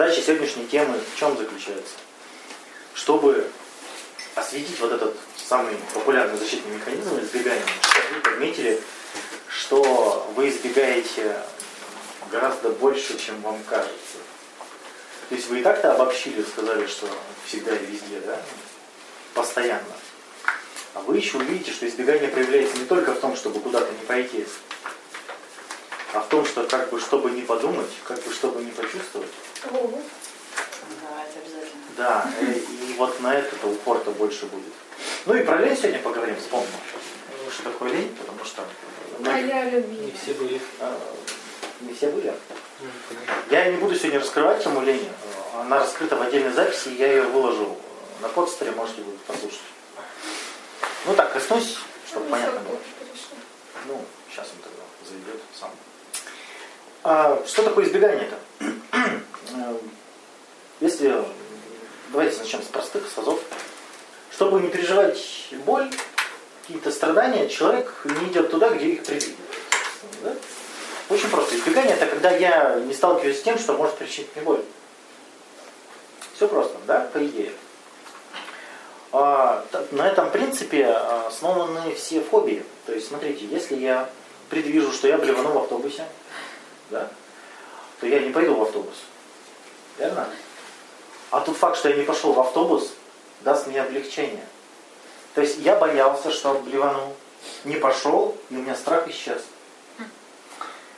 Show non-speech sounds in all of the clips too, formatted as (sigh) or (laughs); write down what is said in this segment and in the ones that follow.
задача сегодняшней темы в чем заключается? Чтобы осветить вот этот самый популярный защитный механизм избегания, чтобы вы подметили, что вы избегаете гораздо больше, чем вам кажется. То есть вы и так-то обобщили, сказали, что всегда и везде, да? Постоянно. А вы еще увидите, что избегание проявляется не только в том, чтобы куда-то не пойти, а в том, что как бы чтобы не подумать, как бы чтобы не почувствовать. Давайте обязательно. Да, и, и вот на это упор-то больше будет. Ну и про лень сегодня поговорим, вспомним. Ну, Что такое лень, потому что А многие- я Не все были. а, не все были. Я не буду сегодня раскрывать тему лени. Она раскрыта в отдельной записи, и я ее выложу на подстере, можете будет послушать. Ну так, коснусь, чтобы Ну, понятно было. Ну, сейчас он тогда зайдет сам. А, что такое избегание-то? Э, Если, давайте начнем с простых, с. Чтобы не переживать боль, какие-то страдания, человек не идет туда, где их предвидит. Да? Очень просто. Избегание это когда я не сталкиваюсь с тем, что может причинить мне боль. Все просто, да, по идее. А, на этом принципе основаны все фобии. То есть, смотрите, если я предвижу, что я блевану в автобусе, да, то я не пойду в автобус. Верно? А тот факт, что я не пошел в автобус, даст мне облегчение. То есть я боялся, что блевану, не пошел, и у меня страх исчез.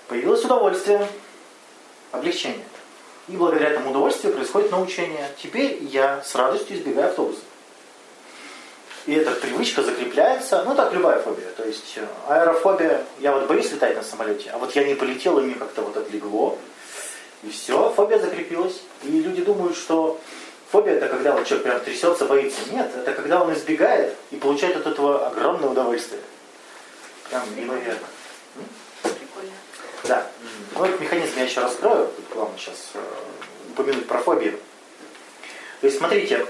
Появилось удовольствие, облегчение. И благодаря этому удовольствию происходит научение. Теперь я с радостью избегаю автобуса. И эта привычка закрепляется, ну так любая фобия. То есть э, аэрофобия, я вот боюсь летать на самолете, а вот я не полетел, и мне как-то вот отлегло. И все, фобия закрепилась. И люди думают, что фобия это когда вот человек прям трясется, боится. Нет, это когда он избегает и получает от этого огромное удовольствие. Прям неимоверно. Прикольно. Да. Ну, этот механизм я еще раскрою. Главное сейчас э, упомянуть про фобию. То есть, смотрите,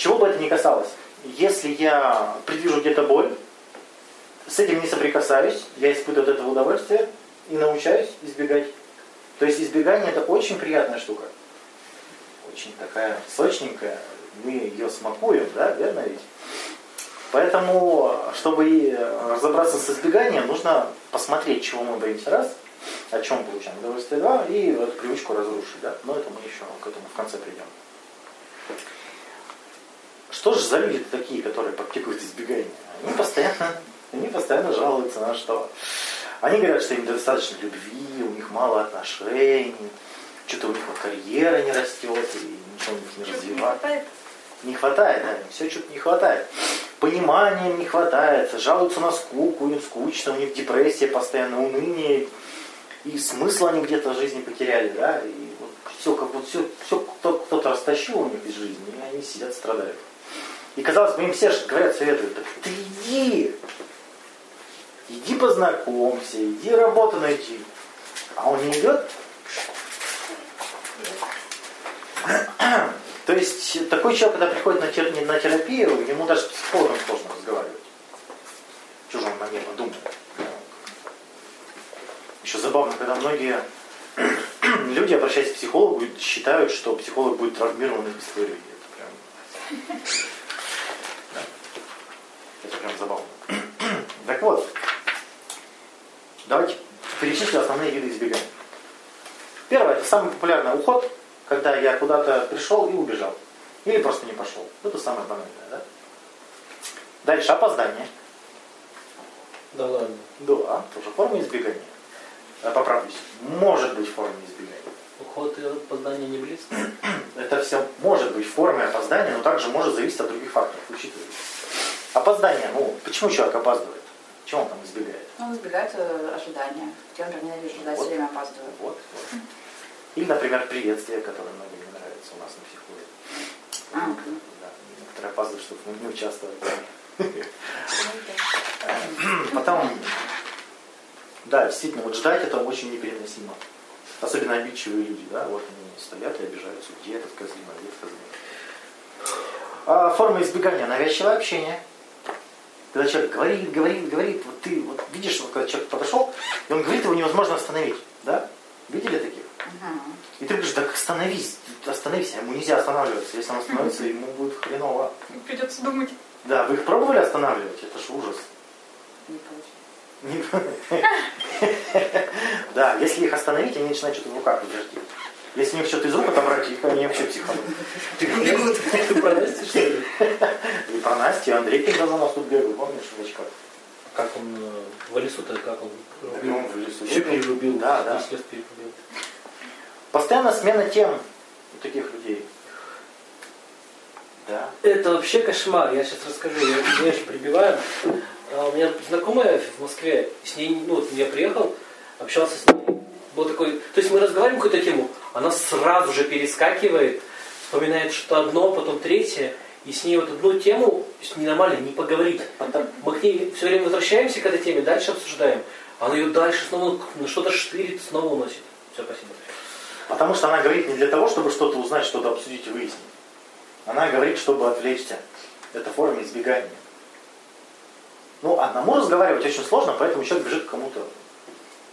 чего бы это ни касалось, если я предвижу где-то боль, с этим не соприкасаюсь, я испытываю от этого удовольствие и научаюсь избегать. То есть избегание это очень приятная штука. Очень такая сочненькая. Мы ее смакуем, да, верно ведь? Поэтому, чтобы разобраться с избеганием, нужно посмотреть, чего мы боимся раз, о чем получаем удовольствие два, и эту привычку разрушить. Да? Но это мы еще к этому в конце придем. Что же за люди такие, которые практикуют избегание? Они постоянно, они постоянно жалуются на что? Они говорят, что им недостаточно любви, у них мало отношений, что-то у них вот карьера не растет, и ничего у них не развивается. хватает. Не хватает, да, все что-то не хватает. Понимания им не хватает, жалуются на скуку, им скучно, у них депрессия постоянно, уныние, и смысл они где-то в жизни потеряли, да, и вот все, как вот все, все кто, кто-то растащил у них из жизни, и они сидят, страдают. И казалось бы, им все говорят, советуют, так ты иди, иди познакомься, иди работу найди. А он не идет, (clears throat) То есть такой человек, когда приходит на, тер- на терапию, ему даже с психологом сложно разговаривать. Он намеренно думает? Еще забавно, когда многие (clears throat) люди, обращаясь к психологу, считают, что психолог будет травмирован их историей. Это прям, прям забавно. (clears throat) Так вот, давайте перечислю основные виды избегания. Первое, это самый популярный уход, когда я куда-то пришел и убежал. Или просто не пошел. Это самое банальное, да? Дальше опоздание. Да ладно. Да, тоже форма избегания. Э, Поправлюсь. Может быть формой избегания. Уход и опоздание не близко. (clears throat) Это все может быть формой опоздания, но также может зависеть от других факторов. Учитывайте. Опоздание. Ну, почему человек опаздывает? Чего он там избегает? Он избегает э, ожидания. Я, например, ненавижу ждать, Вот. все время опаздываю. Вот, вот. Или, например, приветствие, которое многим не нравится у нас на психологии. А. Да, некоторые опаздывают, чтобы не участвовали. Потом, да, действительно, вот ждать это очень непереносимо. Особенно обидчивые люди, да, вот они стоят и обижаются, где этот козлина, где этот козлина. А форма избегания навязчивое общение. Когда человек говорит, говорит, говорит, вот ты вот видишь, вот когда человек подошел, и он говорит, его невозможно остановить, да? Видели таких? Мгм. И ты говоришь, так остановись, остановись, ему нельзя останавливаться. Если он остановится, ему будет хреново. Придется думать. Да, вы их пробовали останавливать? Это ж ужас. Не получилось. (laughs) Да, если их остановить, они начинают что-то в руках вертеть. Если у них что-то из рук отобрать, они вообще психанут. Ты про Настю, что ли? И про Настю, Андрей когда за нас тут бегал, помнишь, в очках? Как он э, в лесу-то, как он он в лесу Все перерубил. Да, да. Перерубил. Постоянно смена тем у таких людей. Да. Это вообще кошмар. Я сейчас расскажу. Я извиняюсь, что прибиваю. А У меня знакомая в Москве, с ней, ну, вот я приехал, общался с ней. Был такой, то есть мы разговариваем какую-то тему, она сразу же перескакивает, вспоминает что-то одно, потом третье, и с ней вот одну тему с ней нормально не поговорить. Мы к ней все время возвращаемся к этой теме, дальше обсуждаем. Она ее дальше снова на что-то штырит, снова уносит. Все, спасибо. Потому что она говорит не для того, чтобы что-то узнать, что-то обсудить и выяснить. Она говорит, чтобы отвлечься. Это форма избегания. Ну, одному разговаривать очень сложно, поэтому человек бежит к кому-то.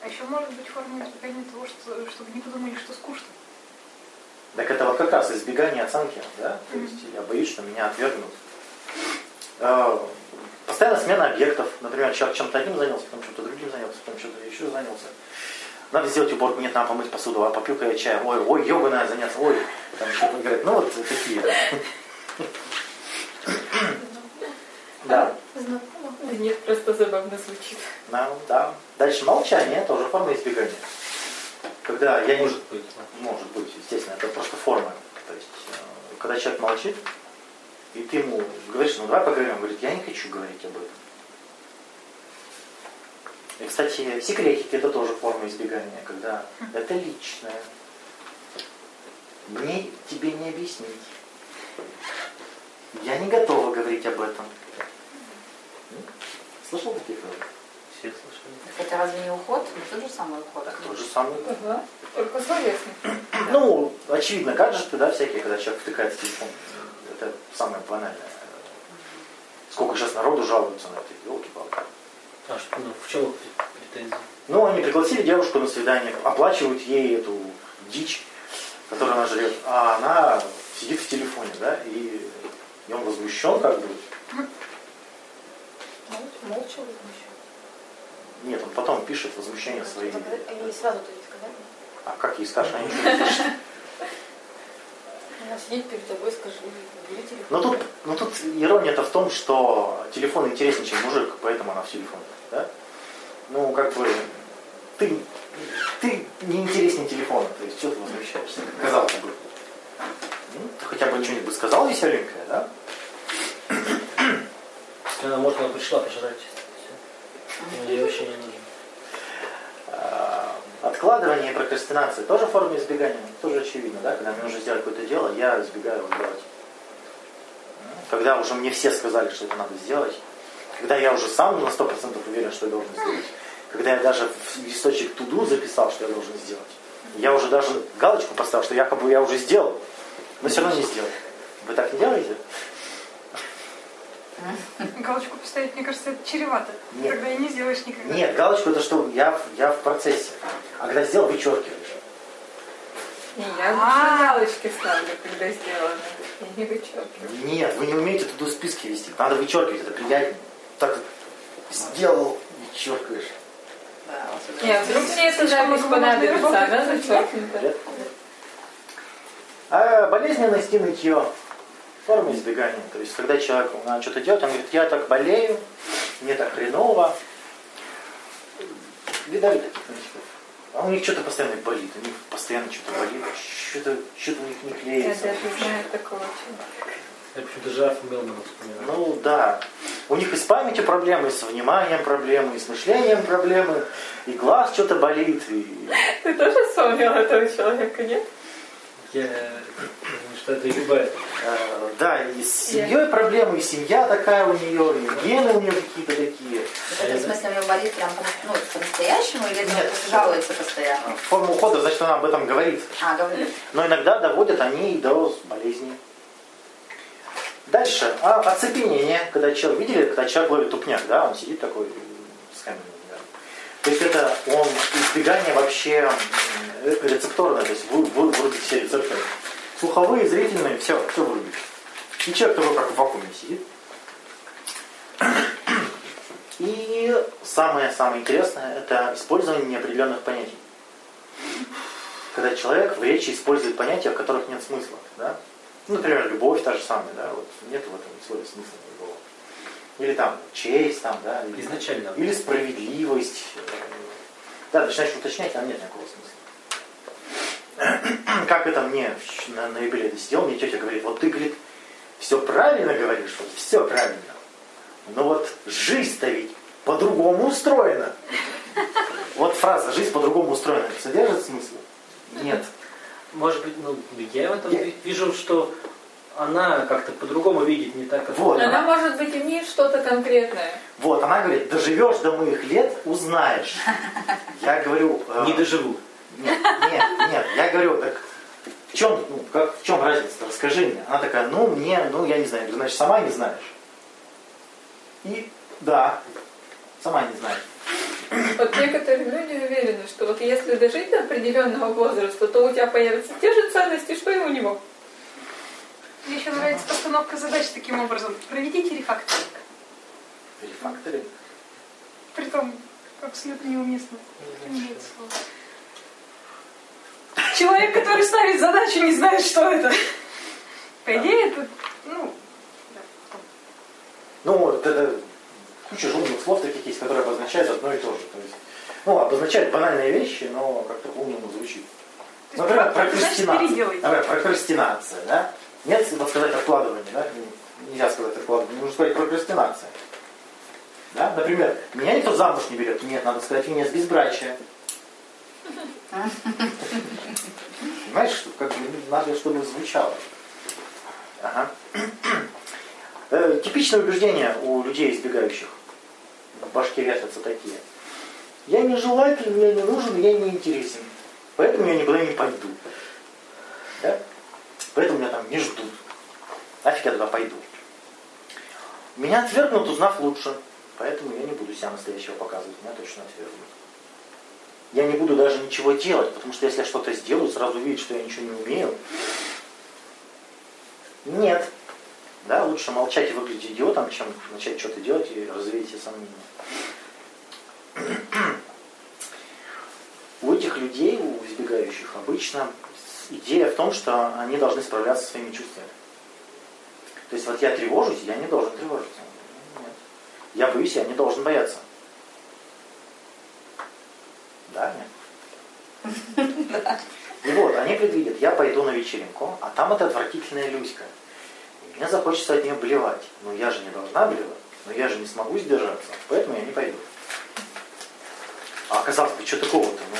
А еще может быть форма избегания того, что, чтобы не подумали, что скучно. Так это вот как раз избегание оценки, да? То есть я боюсь, что меня отвергнут. Э, Постоянно смена объектов. Например, человек чем-то одним занялся, потом чем-то другим занялся, потом чем-то еще занялся. Надо сделать уборку, нет, надо помыть посуду, а попил-ка я чая, ой, ой, йога надо заняться, ой, там что-то говорит. Ну вот такие. Да. (laughs) Знакомо? Да нет, просто забавно звучит. Да, да. Дальше молчание тоже форма избегания. Когда я не Может быть. да. Может быть, естественно, это просто форма. То есть, э, когда человек молчит, и ты ему говоришь, ну давай поговорим, он говорит, я не хочу говорить об этом. И, кстати, секретики это тоже форма избегания, когда это личное. Мне тебе не объяснить. Я не готова говорить об этом. Слышал таких фраз? Все слышали. Это разве не уход? Тот же самый уход. Так, тот же самый. Ага. Только словесный. Ну, очевидно, гаджеты, да, всякие, когда человек втыкает в телефон. Это самое банальное. Сколько сейчас народу жалуются на это, елки-палки. А что, ну, в чем претензии? Ну, они пригласили девушку на свидание, оплачивают ей эту дичь, которую она жрет, а она сидит в телефоне, да, и, и он возмущен как бы. Молча возмущен. Нет, он потом пишет возмущение свои. Они сразу то сказали. А как ей скажешь, она ничего не пишет. Она (laughs) сидит перед тобой, скажи, бери телефон. Но тут, ну тут ирония-то в том, что телефон интереснее, чем мужик, поэтому она в телефоне. Да? Ну, как бы, ты, ты не интереснее телефона, то есть что ты возмущаешься, казалось бы. Ну, ты хотя бы что-нибудь бы сказал веселенькое, да? Если она, может, она пришла пожрать. Всё. Ей вообще не нужно. А, Откладывание и прокрастинация тоже форма избегания, тоже очевидно, да? Когда мне нужно сделать какое-то дело, я избегаю его делать. Когда уже мне все сказали, что это надо сделать, когда я уже сам на 100% уверен, что я должен сделать, когда я даже в листочек туду записал, что я должен сделать, я уже даже галочку поставил, что якобы я уже сделал, но все равно не сделал. Вы так не делаете? (laughs) Галочку поставить, мне кажется, это чревато. Нет. Тогда и не сделаешь никогда. Нет, галочку это что, я, в- я в процессе. А когда сделал, вычеркиваешь. Не, я А. лучше галочки ставлю, когда сделано. Я не вычеркиваю. Нет, вы не умеете туда списки вести. Надо вычеркивать, это приятнее. Так сделал, вычеркиваешь. Да. Нет, вдруг мне эта запись понадобится, она зачеркнута. А болезненность и нытье. Форма избегания. То есть, когда человеку надо что-то делать, он говорит, я так болею, мне так хреново. Видали таких новичков? А у них что-то постоянно болит, у них постоянно что-то болит, что-то что у них не Я клеится. даже знаю такого человека. Я почему-то Жирафа Мелмана вспоминаю. Ну да. У них и с памятью проблемы, и с вниманием проблемы, и с мышлением проблемы, и глаз что-то болит, и Ты тоже вспомнил этого человека, нет? Я что это любая. Э, Да, и с семьей проблемы, и семья такая у нее, и гены у нее какие-то такие. Это в смысле у него болит прям ну, по-настоящему или Нет. жалуется постоянно? Форма ухода, значит, она об этом говорит. А, говорит. Но иногда доводят они и до болезни. Дальше. А, оцепенение. Когда человек, видели, когда человек ловит тупняк, да, он сидит такой с каменным взглядом. То есть это он избегание вообще м, рецепторное, то есть вы, вы вырубите все рецепторы. Слуховые, зрительные, все, все вырубите. И человек такой как в вакууме сидит. И самое-самое интересное это использование неопределенных понятий. Когда человек в речи использует понятия, в которых нет смысла. Да? Ну, например, любовь та же самая, да, вот нет в этом слове смысла никакого. Или там честь, там, да, или, Изначально. или справедливость. Да, начинаешь уточнять, там нет никакого смысла. (clears throat) Как это мне в- на, на юбилее ты сидел, мне тетя говорит, вот ты, говорит, все правильно говоришь, вот все правильно. Но вот жизнь-то ведь по-другому устроена. (laughs) Вот фраза «жизнь по-другому устроена» содержит смысл? Нет. (laughs) Может быть, ну, я в этом Я- ви- вижу, что она как-то по-другому видит, не так, как... Вот. Она, может быть, имеет что-то конкретное. Вот, она говорит, доживешь до моих лет, узнаешь. (laughs) Я говорю... э, Не доживу. Нет, нет, нет, я говорю, так в чем, ну, как, в чем разница? Расскажи мне. Она такая, ну, мне, ну, я не знаю. Я говорю, значит, сама не знаешь. И да, сама не знаешь. Вот некоторые люди уверены, что вот если дожить до определенного возраста, то у тебя появятся те же ценности, что и у него. Мне еще нравится постановка задач таким образом. Проведите рефакторинг. Рефакторинг. Притом абсолютно неуместно. Не имеет слова. Человек, который ставит задачу, не знает, что это. По идее, это, ну. Ну, вот это куча умных слов таких есть, которые обозначают одно и то же. То есть, ну, обозначают банальные вещи, но как-то по-умному звучит. Есть Например, прокрастинация. Например, прокрастинация, да? Нет, надо сказать откладывание, да? Нельзя сказать откладывание, нужно сказать прокрастинация. Да? Например, меня никто замуж не берет. Нет, надо сказать венец безбрачия. Понимаешь, что как надо, чтобы звучало. Ага. Э, Типичное убеждение у людей, избегающих. В башке вертятся такие. Я не желателен, я не нужен, я не интересен. Поэтому я никуда не пойду. Да? Поэтому меня там не ждут. Нафиг я туда пойду. Меня отвергнут, узнав лучше. Поэтому я не буду себя настоящего показывать. Меня точно отвергнут. Я не буду даже ничего делать, потому что если я что-то сделаю, сразу увидят, что я ничего не умею. Нет. Да, лучше молчать и выглядеть идиотом, чем начать что-то делать и развеять все сомнения. У этих людей, у избегающих, обычно идея в том, что они должны справляться со своими чувствами. То есть вот я тревожусь, я не должен тревожиться. Нет. Я боюсь, я не должен бояться. Да, нет? И вот, они предвидят, я пойду на вечеринку, а там эта отвратительная Люська. И мне захочется от нее блевать. Но я же не должна блевать, но я же не смогу сдержаться, поэтому я не пойду. А казалось бы, что такого-то? Ну,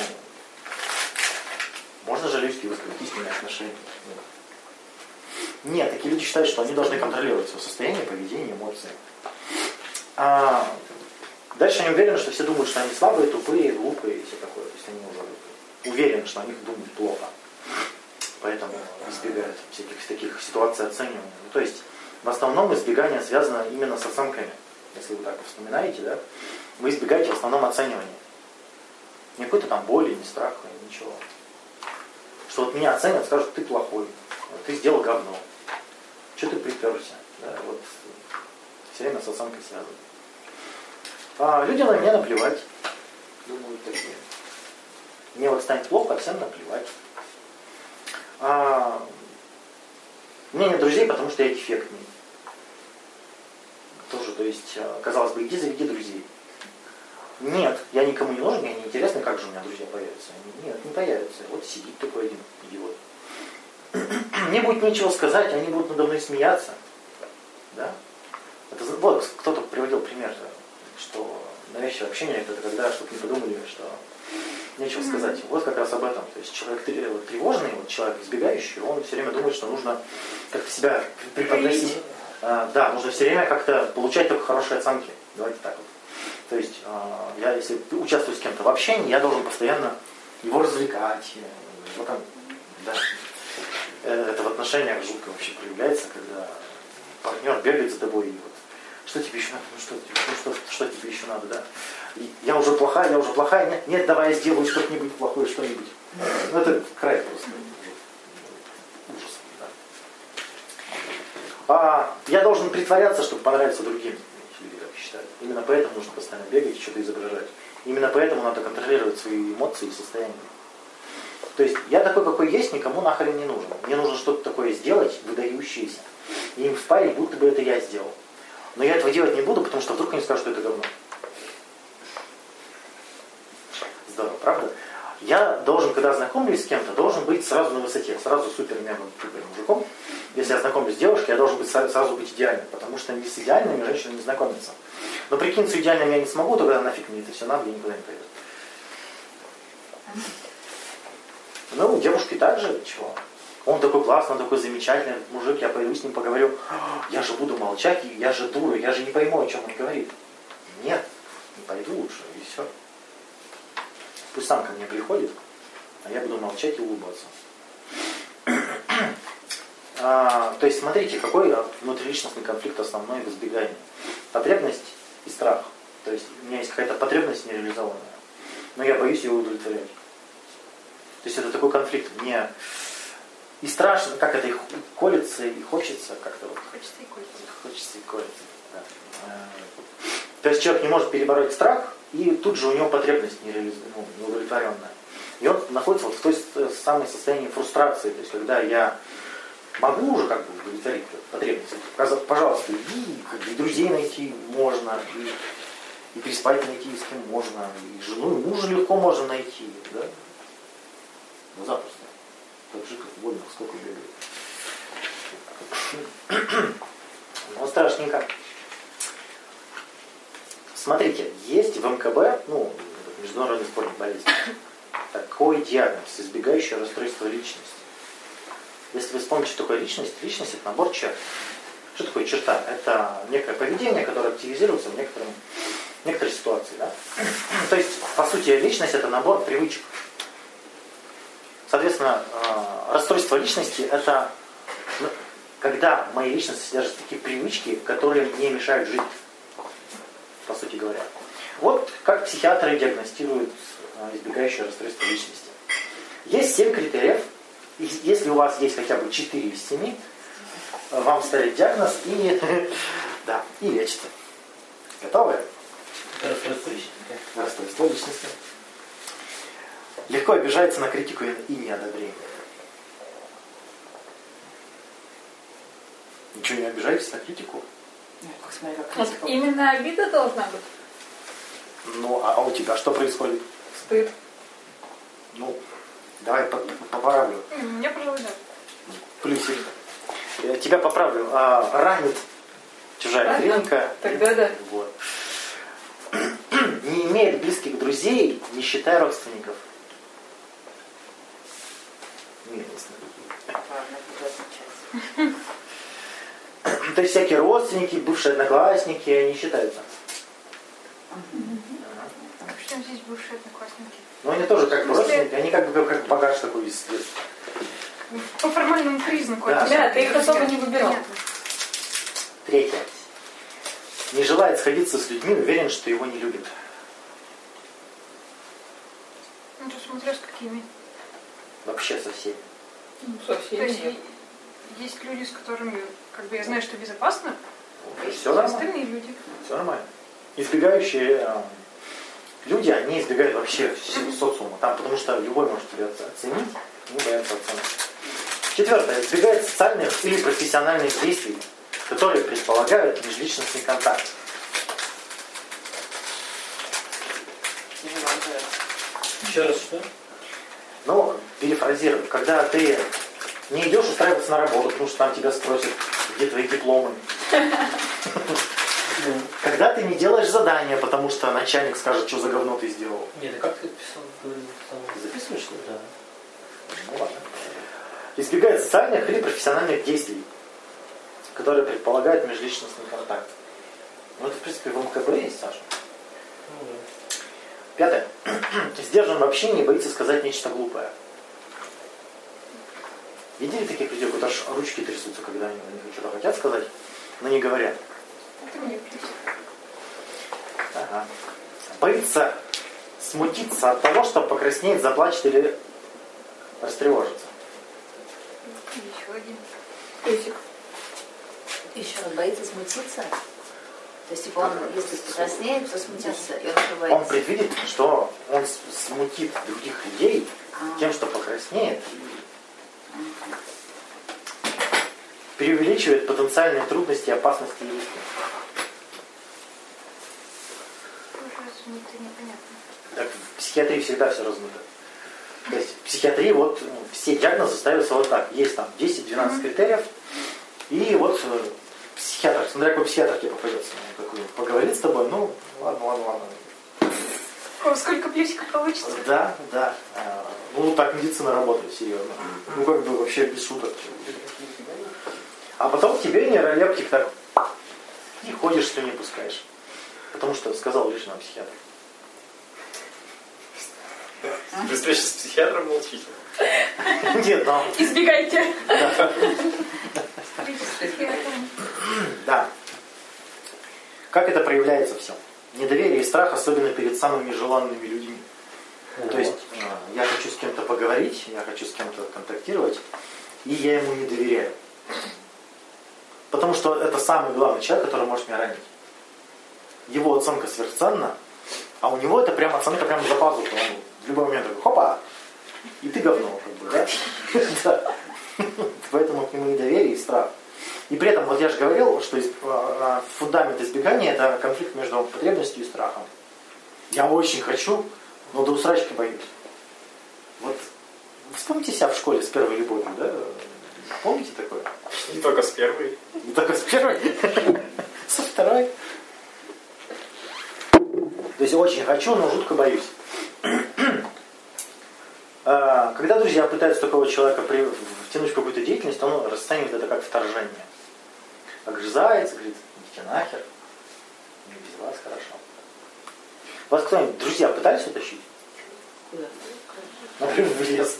можно же Люське высказать истинные отношения. Нет, такие люди считают, что они должны контролировать свое состояние, поведение, эмоции. А дальше они уверены, что все думают, что они слабые, тупые, глупые и все такое. То есть они уже уверены, что о них думают плохо. Поэтому избегают всяких таких ситуаций оценивания. Ну, то есть в основном избегание связано именно с оценками. Если вы так вспоминаете, да, вы избегаете в основном оценивания. Не какой-то там боли, не страха, ничего. Что вот меня оценят, скажут, ты плохой, ты сделал говно. Что ты приперся? Да, вот все время с оценкой связано. А люди на меня наплевать. Думают такие. Мне вот станет плохо, а всем наплевать. А, у меня нет друзей, потому что я дефектный. Тоже, то есть, а, казалось бы, иди заведи друзей. Нет, я никому не нужен, мне не интересно, как же у меня друзья появятся. Они- Нет, не появятся. Вот сидит такой один идиот. (clears throat) Мне будет нечего сказать, они будут надо мной смеяться. Да? Это, вот кто-то приводил пример, что навязчивое общение это когда, чтобы не подумали, что нечего сказать. Вот как раз об этом. То есть человек тре- вот тревожный, вот человек избегающий, он все время думает, что нужно как-то себя преподносить. А, да, нужно все время как-то получать только хорошие оценки. Давайте так вот. То есть а, я, если участвую с кем-то в общении, я должен постоянно его развлекать. его там, да. Э, Это в отношениях жутко вообще проявляется, когда партнер бегает за тобой и вот что тебе еще надо, ну что, ну, что, что тебе еще надо, да? Я уже плохая, я уже плохая. Нет, нет давай я сделаю что-нибудь плохое, что-нибудь. Ну, это край просто. Ужас. да. А, я должен притворяться, чтобы понравиться другим. Считают. Именно поэтому нужно постоянно бегать что-то изображать. Именно поэтому надо контролировать свои эмоции и состояние. То есть я такой, какой есть, никому нахрен не нужен. Мне нужно что-то такое сделать, выдающееся. И им впарить, будто бы это я сделал. Но я этого делать не буду, потому что вдруг они скажут, что это говно. Здорово, правда? Я должен, когда знакомлюсь с кем-то, должен быть сразу на высоте, сразу супер мега супер мужиком. Если я знакомлюсь с девушкой, я должен быть сра- сразу быть идеальным, потому что не с идеальными женщины не знакомятся. Но прикинуться идеальным я не смогу, тогда нафиг мне это все надо, я никуда не пойду. Ну, девушки также, чего? Он такой классный, он такой замечательный мужик, я пойду с ним поговорю. Я же буду молчать, я же дура, я же не пойму, о чем он говорит. Нет, не пойду лучше, и все. Пусть сам ко мне приходит, а я буду молчать и улыбаться. (clears throat) А, то есть, смотрите, какой внутриличностный конфликт основной в избегании. Потребность и страх. То есть, у меня есть какая-то потребность нереализованная, но я боюсь ее удовлетворять. То есть, это такой конфликт. Мне и страшно, как это и х- колется, и хочется как-то вот Хочется и кольца. Хочется и колется. да. Э, То есть человек не может перебороть страх, и тут же у него потребность нереализ... ну, неудовлетворенная. И он находится вот в той самой состоянии фрустрации. То есть когда я могу уже как бы удовлетворить каза- пожалуйста, иди, как бы, и друзей найти можно, и, и переспать найти с кем можно, и жену, и мужа легко можно найти, да? Ну, запросто. Так же, как вольно, сколько бегает. (clears throat) Ну, страшненько. Смотрите, есть в МКБ, ну, международный сборник болезней, (coughs) такой диагноз, избегающее расстройство личности. Если вы вспомните, что такое личность, личность это набор черт. Что такое черта? Это некое поведение, которое активизируется в некотором, некоторой ситуации. Да? (coughs) То есть, по сути, личность это набор привычек. Соответственно, э, расстройство личности это ну, когда в моей личности содержат такие привычки, которые мне мешают жить, по сути говоря. Вот как психиатры диагностируют э, избегающее расстройство личности. Есть 7 критериев. И если у вас есть хотя бы 4 из 7, э, вам ставят диагноз и, (laughs) да, и лечат. Готовы? Расстройство личности? Расстройство личности. Легко обижается на критику и неодобрение. Ничего не обижаетесь на критику? Ну, как смотри, как Вот именно обида должна быть. Ну, а, а у тебя что происходит? Стыд. Ну, давай по- поправлю. Мне, пожалуй, да. Плюсик. Я тебя поправлю. А, ранит чужая Ага. клиника. Тогда да. Вот. (clears throat) Не имеет близких друзей, не считая родственников. Милостно. Ладно. То есть всякие родственники, бывшие одноклассники, они считаются. Причем здесь бывшие одноклассники. Но они тоже как бы родственники, они как бы как багаж такой из детства. По формальному признаку. Да. это Да, ты их особо не выбирал. Третье. Не желает сходиться с людьми, уверен, что его не любят. Ну, тут смотря с какими. Вообще со всеми. Ну, То совсем есть нет. и- есть люди, с которыми как бы я знаю, что безопасно, Все а нормально. остальные люди. Все нормально. Избегающие э, люди, они избегают вообще всего социума. Там, потому что любой может тебя оц- оценить, не боятся оценки. Четвертое. Избегает социальных или профессиональных действий, которые предполагают межличностный контакт. Еще раз что? Ну, перефразирую. Когда ты не идешь устраиваться на работу, потому что там тебя спросят, где твои дипломы. (laughs) Когда ты не делаешь задания, потому что начальник скажет, что за говно ты сделал. Нет, а как ты писал? записываешь, что ли? Да. Ну ладно. Избегает социальных или профессиональных действий, которые предполагают межличностный контакт. Ну, это, в принципе, в МКБ есть, Саша. Пятое. (clears throat) Сдержан в общении и боится сказать нечто глупое. Видели таких людей, у которых аж ручки трясутся, когда они, они что-то хотят сказать, но не говорят? Это мне плюс. Ага. боится смутиться от того, что покраснеет, заплачет или растревожится. Еще один. Песик. Еще он боится смутиться. То есть, типа, он, если покраснеет, то смутится, и он Он предвидит, что он смутит других людей А. тем, что покраснеет, преувеличивает потенциальные трудности, опасности и риски. Размыто непонятно. Так в психиатрии всегда все размыто. То есть в психиатрии вот ну, все диагнозы ставятся вот так. Есть там 10-12 критериев. И вот э, психиатр, смотря какой психиатр тебе попадется, он такой поговорит с тобой, ну, ладно, ладно, ладно. О, сколько плюсиков получится? Да, да. А, Ну, так медицина работает, серьезно. Ну, как бы вообще без шуток. А потом тебе нейролептик так и ходишь, слюни пускаешь. Потому что сказал лишнего психиатр. При встрече с психиатром молчите. Нет, но Избегайте. Да. (clears throat) Как это проявляется все? Недоверие и страх, особенно перед самыми желанными людьми. То есть э, я хочу с кем-то поговорить, я хочу с кем-то контактировать, и я ему не доверяю. Потому что это самый главный человек, который может меня ранить. Его оценка сверхценна, а у него это прям оценка прям за пазуху. Он в любой момент такой, хопа, и ты говно, как бы, да? (laughs) Да. (laughs) Поэтому к нему недоверие и страх. И при этом, вот я же говорил, что а, а, фундамент избегания это конфликт между потребностью и страхом. Я очень хочу, но до усрачки боюсь. Вот вспомните себя в школе с первой любовью, да? Помните такое? Не только с первой. Не только с первой, (laughs) со второй. То есть очень хочу, но жутко боюсь. (clears throat) А, Когда друзья пытаются такого человека при- втянуть в какую-то деятельность, он расценивает это как вторжение. Заяц, говорит, идите нахер. Мне без вас хорошо. Вас кто-нибудь, друзья, пытались утащить? Куда? Например, в лес.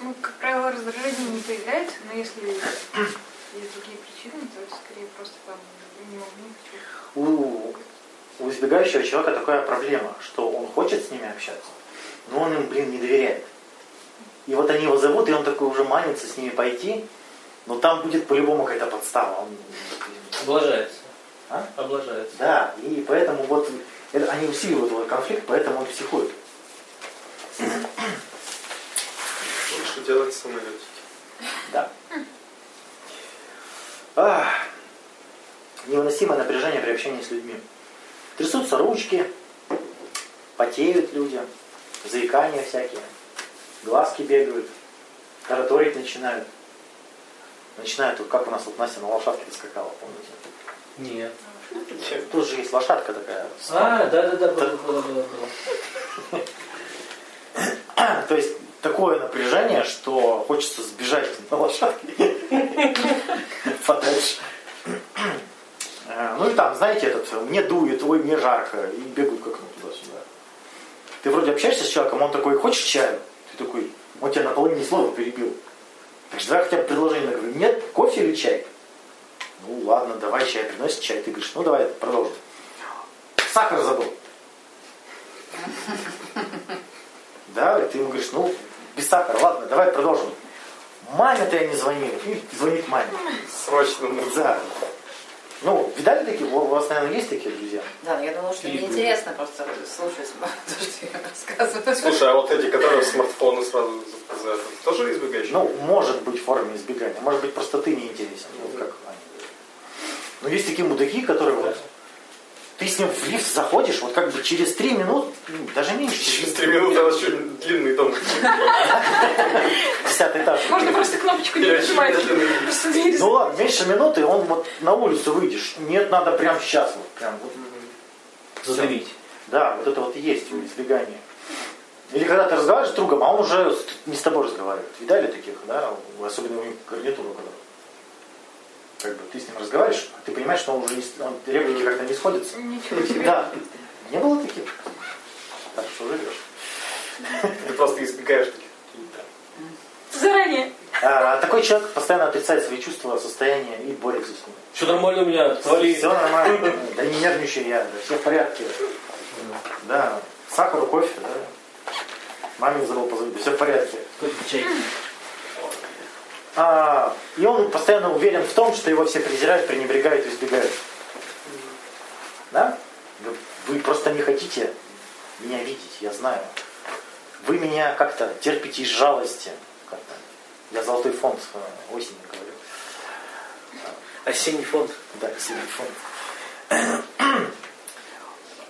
Ну, как правило, раздражение не появляется, но если есть другие причины, то скорее просто там не могу, не. У, избегающего человека такая проблема, что он хочет с ними общаться, но он им, блин, не доверяет. И вот они его зовут, и он такой уже манится с ними пойти, но там будет по-любому какая-то подстава. Он, Облажается. А? Облажается. да, и поэтому вот это- они усиливают этот конфликт, поэтому он психует. Лучше делать самолетики. Да. Ах, невыносимое напряжение при общении с людьми. Трясутся ручки, потеют люди, заикания всякие, глазки бегают, тараторить начинают. Начинают, вот как у нас вот Настя на лошадке скакала, помните? Нет. Тут же есть лошадка такая. А, да-да-да, было, было, было, было. То есть такое напряжение, что хочется сбежать на лошадке (laughs) подальше. Ну и там, знаете, этот, мне дует, ой, мне жарко, и бегают как ну туда-сюда. Ты вроде общаешься с человеком, он такой, хочешь чаю? Ты такой, он тебя наполовине слова перебил. Так что давай хотя бы предложение говорю, нет, кофе или чай? Ну ладно, давай чай, приносит чай. Ты говоришь, ну давай продолжим. Сахар забыл. Да, и ты ему говоришь, ну, без сахара, ладно, давай продолжим. Маме-то я не звонил. И звонит маме. Срочно. Да. Ну, видали такие? У вас, наверное, есть такие друзья? Да, я думала, что мне интересно просто слушать (laughs) то, что я рассказываю. Слушай, а вот эти, которые смартфоны сразу за- тоже избегающие? Ну, может быть в форме избегания. Может быть, просто ты не интересен. Вот как они. Но есть такие мудаки, которые вот... Ты с ним в лифт заходишь, вот как бы через три минуты, ну, даже меньше, (laughs) Через три минуты у нас чуть длинный дом. (laughs) десятый этаж. Можно просто кнопочку не нажимать. Ну ладно, меньше минуты, он вот на улицу выйдешь. Нет, надо прям сейчас вот, прям вот Задавить. Да, вот это вот и есть у избегания. Или когда ты разговариваешь с другом, а он уже не с тобой разговаривает. Видали таких, да? Особенно у них гарнитуру, когда как бы ты с ним разговариваешь, а ты понимаешь, что он уже не, он, реплики как-то не сходятся. Ничего себе. Да. Не было таких? Так что живешь. Ты просто избегаешь таких. Заранее. А, такой Такой человек постоянно отрицает свои чувства, состояния и борется с ними. Все нормально у меня, твори. Все нормально. Да не нервничай я, да, все в порядке. Да, сахар, кофе, да. Маме забыл позвонить, да все в порядке. Кофе, чай. А, и он постоянно уверен в том, что его все презирают, пренебрегают, избегают. Да? Вы, просто не хотите меня видеть, я знаю. Вы меня как-то терпите из жалости. Как-то. Я золотой фонд осени говорю. Осенний фонд. Да, сильный фонд. (clears throat)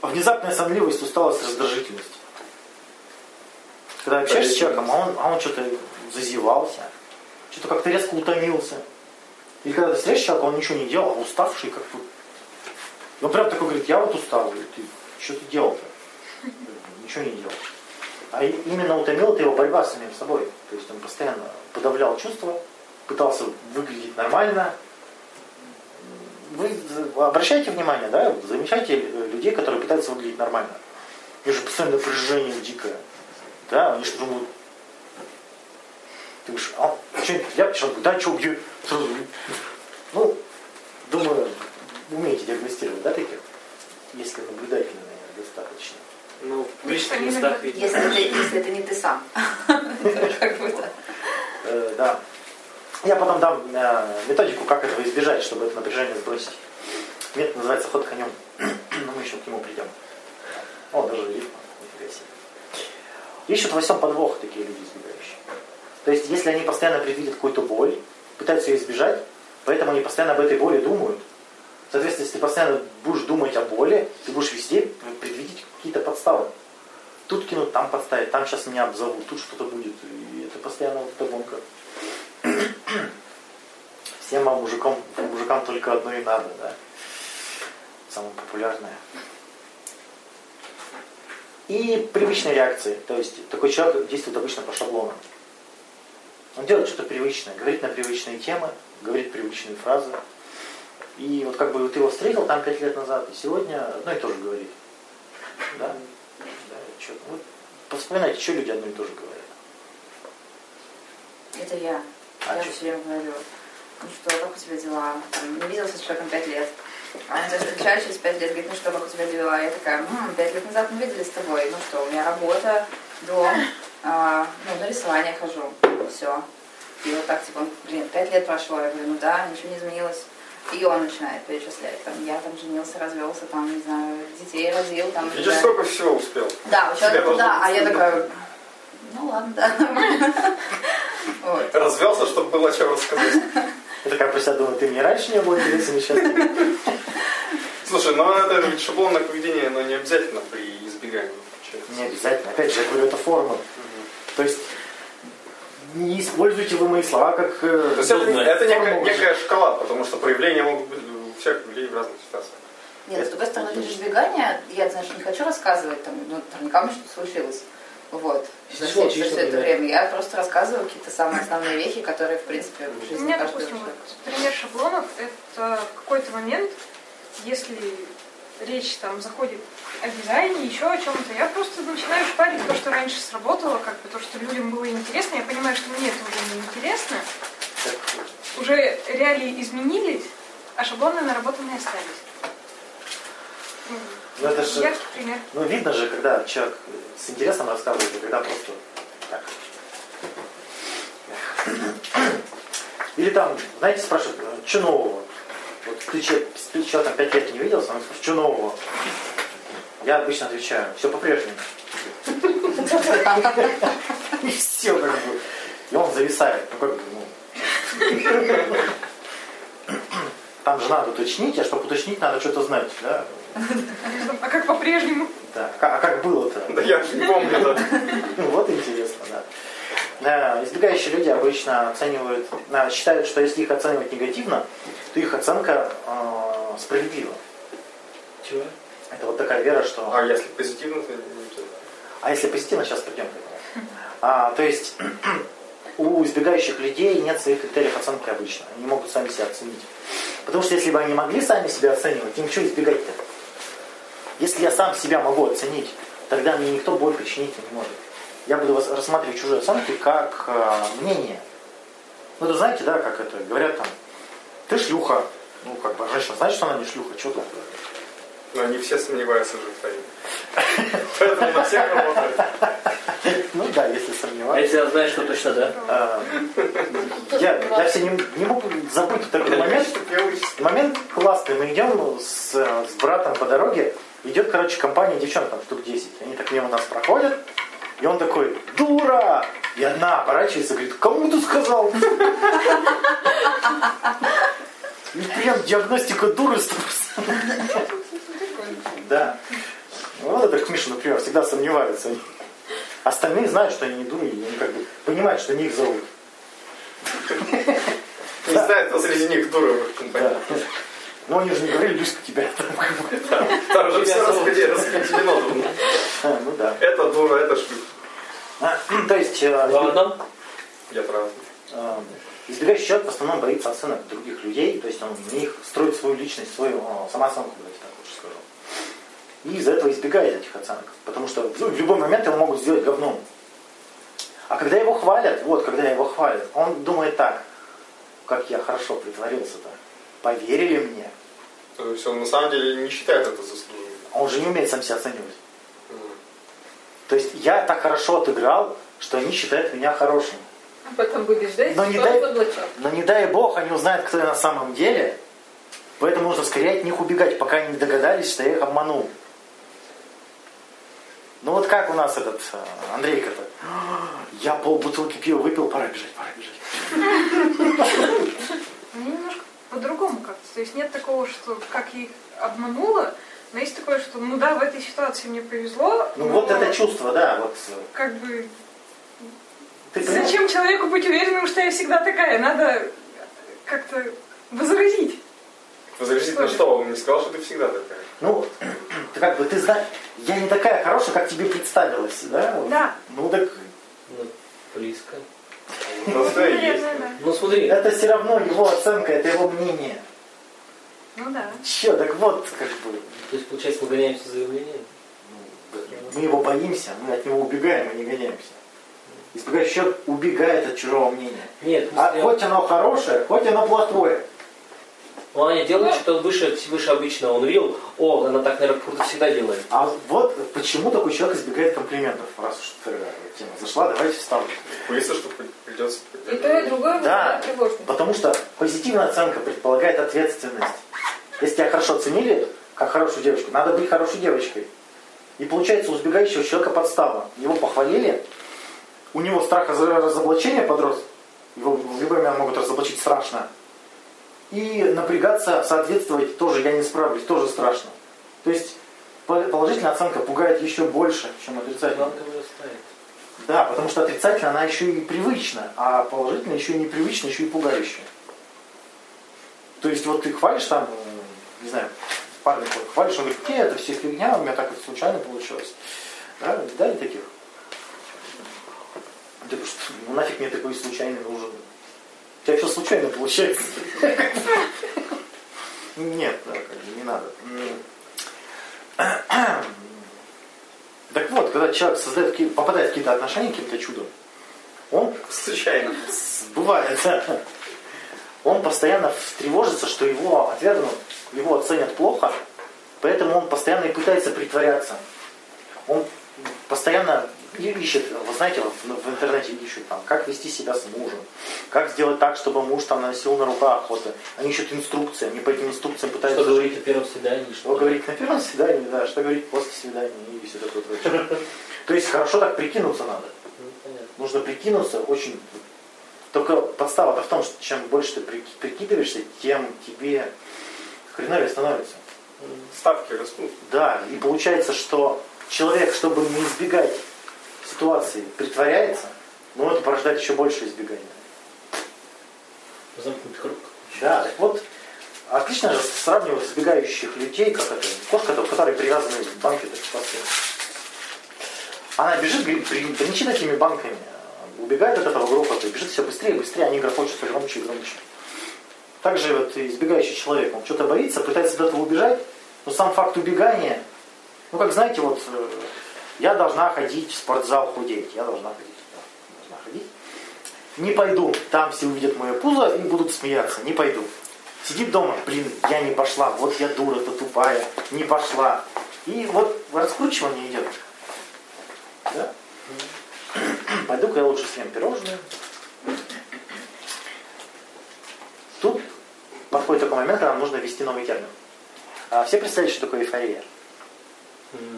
Внезапная сонливость, усталость, раздражительность. Когда общаешься с человеком, а он, а он что-то зазевался, что-то как-то резко утомился. Или когда ты встретишь человека, он ничего не делал, а уставший как тут. И он прям такой говорит, я вот устал. Говорю, ты что ты делал-то? Ничего не делал. А и- именно утомила это его борьба с самим собой. То есть он постоянно подавлял чувства, пытался выглядеть нормально, вы обращайте внимание, да, замечайте людей, которые пытаются выглядеть нормально. У них же постоянно напряжение дикое. Да, они что думают, ты говоришь, а, что, я говорю, да, что, где? Сразу, Ну, думаю, умеете диагностировать, да, таких? Если наблюдательно, наверное, достаточно. Ну, в личных Они местах видно. Если это, если это не ты сам. (laughs) Как будто. Э, да. Я потом дам э, методику, как этого избежать, чтобы это напряжение сбросить. Метод называется ход конем. Но мы еще к нему придем. О, даже рифма. Нифига себе. Ищут во всем подвох такие люди. То есть, если они постоянно предвидят какую-то боль, пытаются ее избежать, поэтому они постоянно об этой боли думают. Соответственно, если ты постоянно будешь думать о боли, ты будешь везде предвидеть какие-то подставы. Тут кинут, там подставить, там сейчас меня обзовут, тут что-то будет. И это постоянно вот эта гонка. (clears throat) Всем вам мужикам, мужикам только одно и надо, да? Самое популярное. И привычные реакции. То есть такой человек действует обычно по шаблонам. Он делает что-то привычное, говорит на привычные темы, говорит привычные фразы. И вот как бы ты его встретил там пять лет назад, и сегодня одно и то же говорит. Да? Да, чё- вот вспоминайте, что люди одно и то же говорят. Это я. А Я чё? все время говорю, ну что, как у тебя дела? Там, не виделся с человеком пять лет. А он даже встречает через пять лет, говорит, ну что, как у тебя дела? Я такая, «М, пять лет назад мы виделись с тобой. Ну что, у меня работа, дом, а, ну, на рисование хожу. Все. И вот так, типа, блин, пять лет прошло. Я говорю, ну да, ничего не изменилось. И он начинает перечислять. Там, я там женился, развелся, там, не знаю, детей родил, там. Видишь, знаю. сколько всего успел. Да, у человека, да, а я такая, ну ладно, да, нормально. (laughs) Вот. Развелся, чтобы было о чем рассказать. (laughs) Я такая про себя думаю, ты мне раньше не было интересен, сейчас Слушай, ну это ведь шаблонное поведение, но не обязательно при избегании. Не обязательно. Опять же, я говорю, это форма. То есть не используйте вы мои слова как... э, То есть это, это некая, некая шкала, потому что проявления могут быть у всех людей в разных ситуациях. Нет, с другой стороны, это же избегание, я, знаешь, не хочу рассказывать, там, ну, наверняка мне что-то случилось. Вот. За все, за все это время. Я просто рассказываю какие-то самые основные вещи, которые, в принципе, в У жизни меня, каждого допустим, человека. вот пример шаблонов, это в какой-то момент, если речь там заходит о дизайне, еще о чем-то, я просто начинаю шпарить то, что раньше сработало, как бы то, что людям было интересно. Я понимаю, что мне это уже не интересно. Уже реалии изменились, а шаблоны наработанные остались. Ну, Ну, это же- яркий пример. Ну, видно же, когда человек с интересом рассказывает, и когда просто так. Или там, знаете, спрашивают, что нового? Вот ты ты человеком пять лет не виделся, он спрашивает, что нового? Я обычно отвечаю, все по-прежнему. И все как бы. И он зависает. Ну, как бы, ну. Там же надо уточнить, а чтобы уточнить, надо что-то знать, да? А как по-прежнему? Да. А как было-то? Да я не помню, да. Ну, вот интересно, да. Да, Избегающие люди обычно оценивают, а, считают, что если их оценивать негативно, то их оценка э, справедлива. Чего? Это вот такая вера, что... А если позитивно, то не. А если позитивно, сейчас придем к этому. А, то есть (clears throat) у избегающих людей нет своих критериев оценки обычно. Они не могут сами себя оценить. Потому что если бы они могли сами себя оценивать, им что избегать-то? Если я сам себя могу оценить, тогда мне никто боль причинить не может. Я буду рассматривать чужие оценки как э, мнение. Ну, это знаете, да, как это, говорят там, ты шлюха. Ну, как бы, женщина знает, что она не шлюха, что тут? Но не все сомневаются же в твоей. (laughs) Поэтому на всех работает. Ну да, если А сомневаюсь. если она знает, что точно да? А, Я, я все не, не могу забыть такой момент. Момент классный. Мы идем с, с братом по дороге. Идет, короче, компания девчонок, там штук 10. Они так мимо нас проходят. И он такой, дура! И одна оборачивается и говорит, кому ты сказал? (laughs) И прям диагностика дуры 100%. Да. Вот это к Мише, например, всегда сомневаются. Остальные знают, что они не дуры, и они как бы понимают, что не их зовут. Не знаю, кто среди них дура в их Да. компании. Но они же не говорили, Люська, тебя там. Там же все распределено. А, Ну да. Это дура, это шлюх. А, (clears throat) То есть э, Ладно. Я прав. э, избегающий человек в основном боится оценок других людей, то есть он в них строит свою личность, свою э, самооценку, давайте так лучше скажу. И из-за этого избегает этих оценок, потому что ну, в любой момент его могут сделать говном. А когда его хвалят, вот, когда его хвалят, он думает так, как я хорошо притворился-то, поверили мне. То есть он на самом деле не считает это заслуженным. Он же не умеет сам себя оценивать. То есть я так хорошо отыграл, что они считают меня хорошим. А потом будешь ждать, Но не что дай-. Но не дай бог, они узнают, кто я на самом деле. Поэтому нужно скорее от них убегать, пока они не догадались, что я их обманул. Ну вот как у нас этот э, Андрейка-то. Я полбутылки пива выпил, пора бежать, пора бежать. Мне немножко по-другому как-то. То есть нет такого, что как я их обманула, но есть такое, что ну да, в этой ситуации мне повезло. Ну вот это чувство, да, вот. э, Как бы Ты зачем человеку быть уверенным, что я всегда такая? Надо как-то возразить. Возразить на что? Он не сказал, что ты всегда такая. Ну, (clears throat) ты как бы ты знаешь, я не такая хорошая, как тебе представилась, да? Да. Ну так Ну, близко. Да. Ну смотри, это все равно его оценка, это его мнение. Ну да. Че, так вот, как бы, то есть получается мы гоняемся за явлением? мы его боимся, мы от него убегаем, а не гоняемся. Избегающий человек убегает от чужого мнения. Нет, А мысли- хоть оно хорошее, хоть оно плохое. Ну, Аня делает что-то выше, выше обычного. Он видел, о, она так, наверное, круто всегда делает. А вот почему такой человек избегает комплиментов, раз уж тема зашла, давайте вставлю. Боится, что придется... И то, и другое Да, потому что позитивная оценка предполагает ответственность. Если тебя хорошо оценили, как хорошую девочку, надо быть хорошей девочкой. И получается у избегающего человека подстава. Его похвалили, у него страх раз- разоблачения подрос, его в любой момент могут разоблачить страшно. И напрягаться, соответствовать тоже я не справлюсь, тоже страшно. То есть по- положительная оценка пугает еще больше, чем отрицательная. Да, потому что отрицательно она еще и привычна, а положительно еще и непривычна, еще и пугающая. То есть вот ты хвалишь там, э, не знаю, парня хвалишь, он говорит, не, это все фигня, у меня так вот случайно получилось. Да, видали таких? Ты говоришь, ну нафиг мне такой случайный нужен. У тебя все случайно получается. Нет, не надо. Так вот, когда человек создает, попадает в какие-то отношения каким-то чудом, он Случайно. бывает, да, он постоянно тревожится, что его отвергнут, его оценят плохо, поэтому он постоянно и пытается притворяться. Он постоянно ищет, вы знаете, вот в, в интернете ищут там, как вести себя с мужем, как сделать так, чтобы муж там носил на руках, вот, они ищут инструкции, они по этим инструкциям пытаются Что говорить о первом свидании? что Что говорить на первом свидании, да, что говорить после свидания и все такое прочее. (laughs) То есть хорошо так прикинуться надо. Ну. Нужно прикинуться очень... Только подстава-то в том, что чем больше ты при- прикидываешься, тем тебе хреновее становится. Ставки растут. Да, и получается, что человек, чтобы не избегать ситуации, притворяется, но это порождает еще больше избегания. Замкнуть круг. Да, так вот, отлично же сравнивать избегающих людей, как это, кошка, у которой привязаны банки так, к. Она бежит, бренчит этими банками, убегает от этого грохота, бежит все быстрее, быстрее, они грохочут все громче и громче. Также вот и избегающий человек, он что-то боится, пытается от этого убежать, но сам факт убегания, ну как знаете, вот э, я должна ходить в спортзал худеть, я должна ходить, да, должна ходить. Не пойду. Там все увидят мое пузо и будут смеяться. Не пойду. Сидит дома, блин, я не пошла, вот я дура-то тупая, не пошла. И вот раскручивание идет. Да? (clears throat) Пойду-ка я лучше съем пирожные. Тут подходит такой момент, когда нам нужно ввести новый термин. А все представляете, что такое эйфория?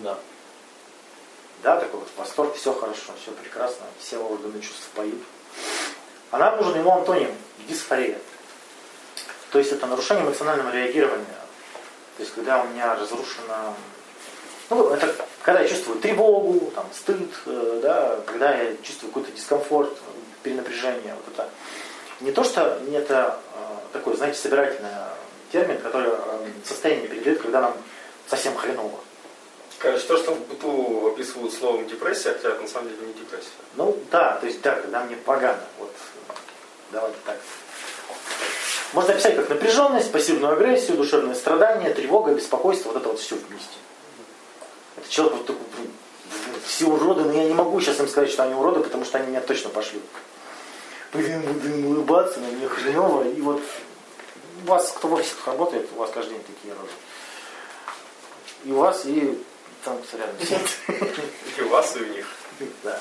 Да. Да, такой вот восторг, все хорошо, все прекрасно, все органы чувств поют. А нам нужен ему антоним – дисфория. То есть это нарушение эмоционального реагирования. То есть когда у меня разрушено... Ну, это когда я чувствую тревогу, там, стыд, э, да, когда я чувствую какой-то дискомфорт, перенапряжение. Вот это. Не то, что не это э, такой, знаете, собирательный термин, который э, состояние передает, когда нам совсем хреново. Короче, то, что в быту описывают словом депрессия, хотя это на самом деле не депрессия. Ну да, то есть да, когда мне погано. Вот давайте так. Можно описать как напряженность, пассивную агрессию, душевное страдание, тревога, беспокойство, вот это вот все вместе. Это человек вот такой, все уроды, но я не могу сейчас им сказать, что они уроды, потому что они меня точно пошлют. Блин, буду им улыбаться, но мне хреново. И вот у вас, кто в офисах работает, у вас каждый день такие роды. И у вас, и там кто рядом сидит. И у вас, и у них. Да.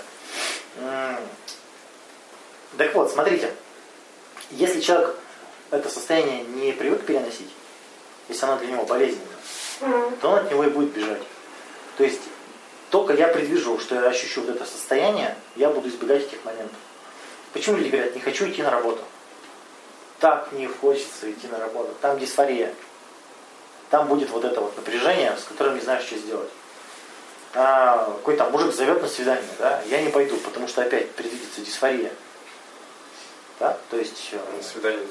Так вот, смотрите, если человек это состояние не привык переносить, если оно для него болезненно, то он от него и будет бежать. То есть только я предвижу, что я ощущу вот это состояние, я буду избегать этих моментов. Почему люди говорят, не хочу идти на работу? Так не хочется идти на работу. Там дисфория. Там будет вот это вот напряжение, с которым не знаешь, что сделать. А, какой там мужик зовет на свидание, да, я не пойду, потому что опять предвидится дисфория. Да? То есть, э, На свидание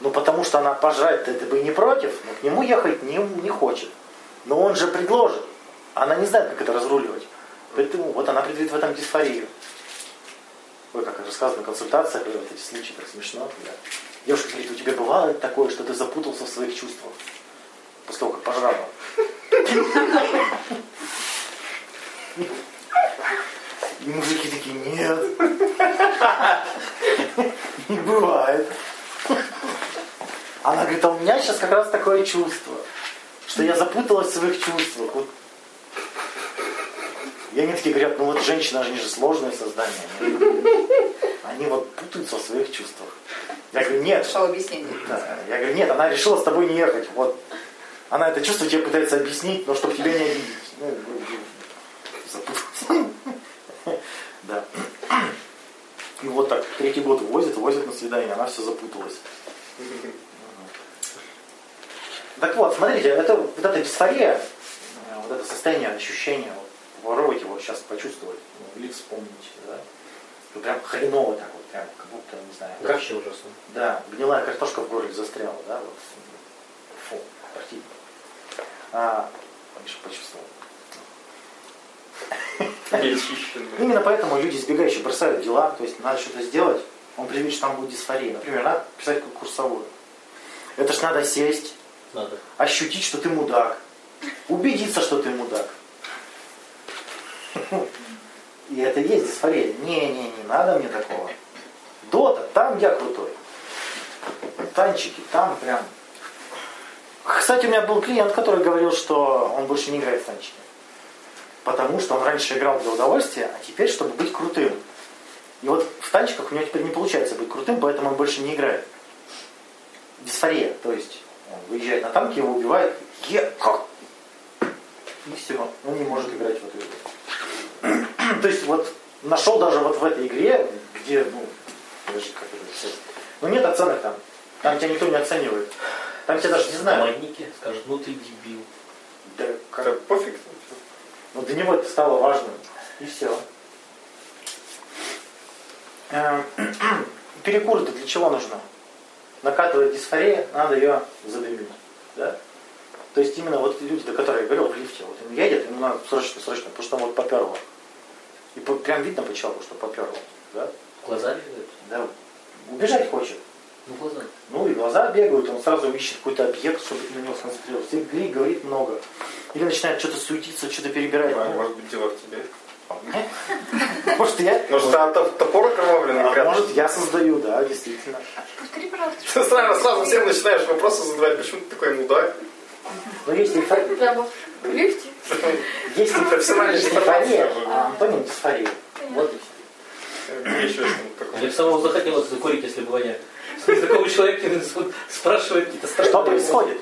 ну потому что она пожрать ты бы не против, но к нему ехать не, не хочет. Но он же предложит. Она не знает, как это разруливать. Поэтому вот она предвидит в этом дисфорию. Ой, как рассказано на консультациях, вот эти случаи, как смешно. Да. Девушка говорит, у тебя бывало такое, что ты запутался в своих чувствах? После того, как пожрала. И мужики такие, нет. Не бывает. Она говорит, а у меня сейчас как раз такое чувство, что я запуталась в своих чувствах. Вот. И они такие говорят, ну вот женщины, они же сложные создания. Они, они вот путаются в своих чувствах. Я говорю, нет. Нашел объяснение. Да. Я говорю, нет, она решила с тобой не ехать. Вот. Она это чувство тебе пытается объяснить, но чтобы тебя не обидеть. Ну. (laughs) Да. И вот так, третий год возят, возят на свидание, она все запуталась. Так вот, смотрите, это, вот эта дисфория, э, вот это состояние, ощущение, вот, попробуйте его сейчас почувствовать, ну, или вспомните, да. Ну, прям хреново так вот, прям, как будто, не знаю, Вообще ужасно. да, гнилая картошка в горле застряла, да, вот. Фу, противно. А, Миша почувствовал. (laughs) Именно поэтому люди избегающие бросают дела, то есть надо что-то сделать, он предвидит, что там будет дисфория. Например, надо писать как курсовую. Это ж надо сесть, Надо. ощутить, что ты мудак, убедиться, что ты мудак. И это и есть дисфория. Не-не, не надо мне такого. Дота, там я крутой. Танчики, там прям. Кстати, у меня был клиент, который говорил, что он больше не играет в танчики. Потому что он раньше играл для удовольствия, а теперь, чтобы быть крутым. И вот в танчиках у него теперь не получается быть крутым, поэтому он больше не играет. Дисфория, то есть он выезжает на танке, его убивает, е, как? И все, он не может играть в эту игру. (clears throat) То есть вот нашел даже вот в этой игре, где, ну, даже как это написать, ну нет оценок там. Там тебя никто не оценивает. Там тебя даже не знают. Командники скажут, ну ты дебил. Да, как- Да пофиг. Но для него это стало важным. И все. (clears throat) Перекур это для чего нужно? Накатывает дисфория, надо ее задымить. Да? То есть именно вот люди, до которых я говорил в лифте, вот он едет, ему надо срочно, срочно, потому что он вот поперло. И по- прям видно по человеку, что поперло. Да? Глаза бегают? Да. Убежать хочет. Ну, глаза. Ну и глаза бегают, он сразу ищет какой-то объект, чтобы на него сконцентрировался. И говорит, говорит много. Или начинает что-то суетиться, что-то перебирать. А, Ну, Может быть, дело в тебе. Может, это от топор окровавленный А может, я создаю, да, действительно. Повтори, пожалуйста. Ты сразу, сразу всем начинаешь вопросы задавать, почему ты такой мудак? Но есть эйфория, в лифте. есть эйфория, а Антонин дисфория. Вот и все. Мне такое. Мне бы самому захотелось закурить, если бы воняет. Такого человека (laughs) спрашивает какие-то страшные Что происходит?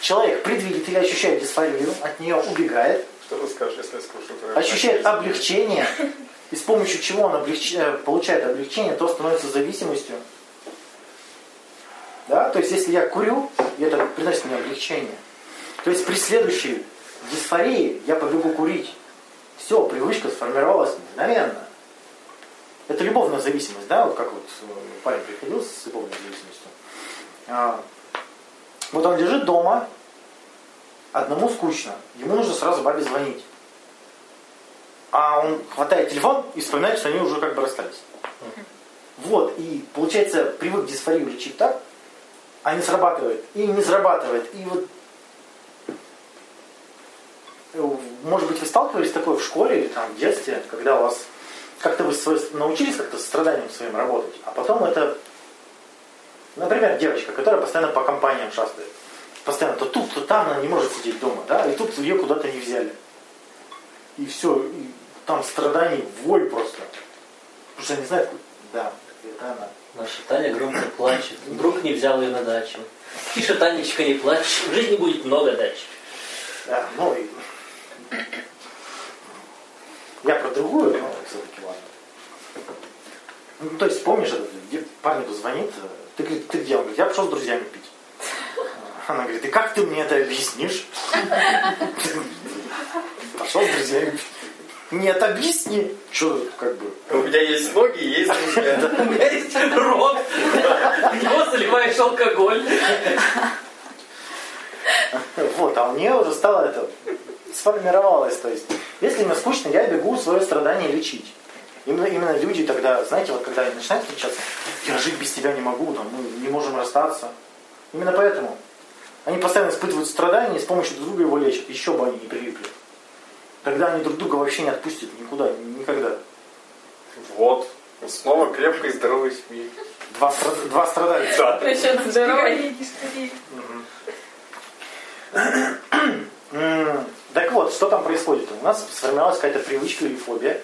Человек предвидит или ощущает дисфорию, от нее убегает, Что ты скажешь, если я скажу, что ощущает облегчение, и с помощью чего он облегч- э, получает облегчение, то становится зависимостью. Да? То есть, если я курю, и это приносит мне облегчение, то есть при следующей дисфории я побегу курить. Все, привычка сформировалась мгновенно. Это любовная зависимость, да, вот как вот э, парень приходил с любовной зависимостью. А, вот он лежит дома, одному скучно, ему нужно сразу бабе звонить. А он хватает телефон и вспоминает, что они уже как бы расстались. Вот, и получается, привык дисфорию лечить так, а не срабатывает. И не срабатывает. И вот э, может быть, вы сталкивались с такой в школе или там в детстве, когда у вас как-то вы научились как-то с страданием своим работать, а потом это, например, девочка, которая постоянно по компаниям шастает, постоянно то тут, то там, она не может сидеть дома, да, и тут ее куда-то не взяли. И все, и там страданий, вой просто. Потому что они знают, да, это она. Наша Таня громко плачет. Друг не взял ее на дачу. Тише, Танечка, не плачь. В жизни будет много дач. Да, ну и... Я про другую, но все-таки ладно. Ну, то есть, помнишь, этот, где парень позвонит, э, ты, говорит, ты где? Он говорит, я пошел с друзьями пить. Она говорит, и как ты мне это объяснишь? Пошел с друзьями пить. Нет, объясни. Что, как бы, У меня есть ноги, есть друзья. (laughs) У меня есть рот. В него заливаешь алкоголь. Вот, а у нее уже стало это, сформировалось. То есть, если мне скучно, я бегу свое страдание лечить. Именно, именно люди тогда, знаете, вот когда они начинают встречаться, я жить без тебя не могу, там, мы не можем расстаться. Именно поэтому. Они постоянно испытывают страдания и с помощью друг друга его лечат. Еще бы они не прилипли. Тогда они друг друга вообще не отпустят никуда, никогда. Вот. Снова крепкой, здоровой семьи. Два, два страдальца. Да. Насчет здоровья. Избегание дисфории. М, Так вот, что там происходит? У нас сформировалась какая-то привычка или фобия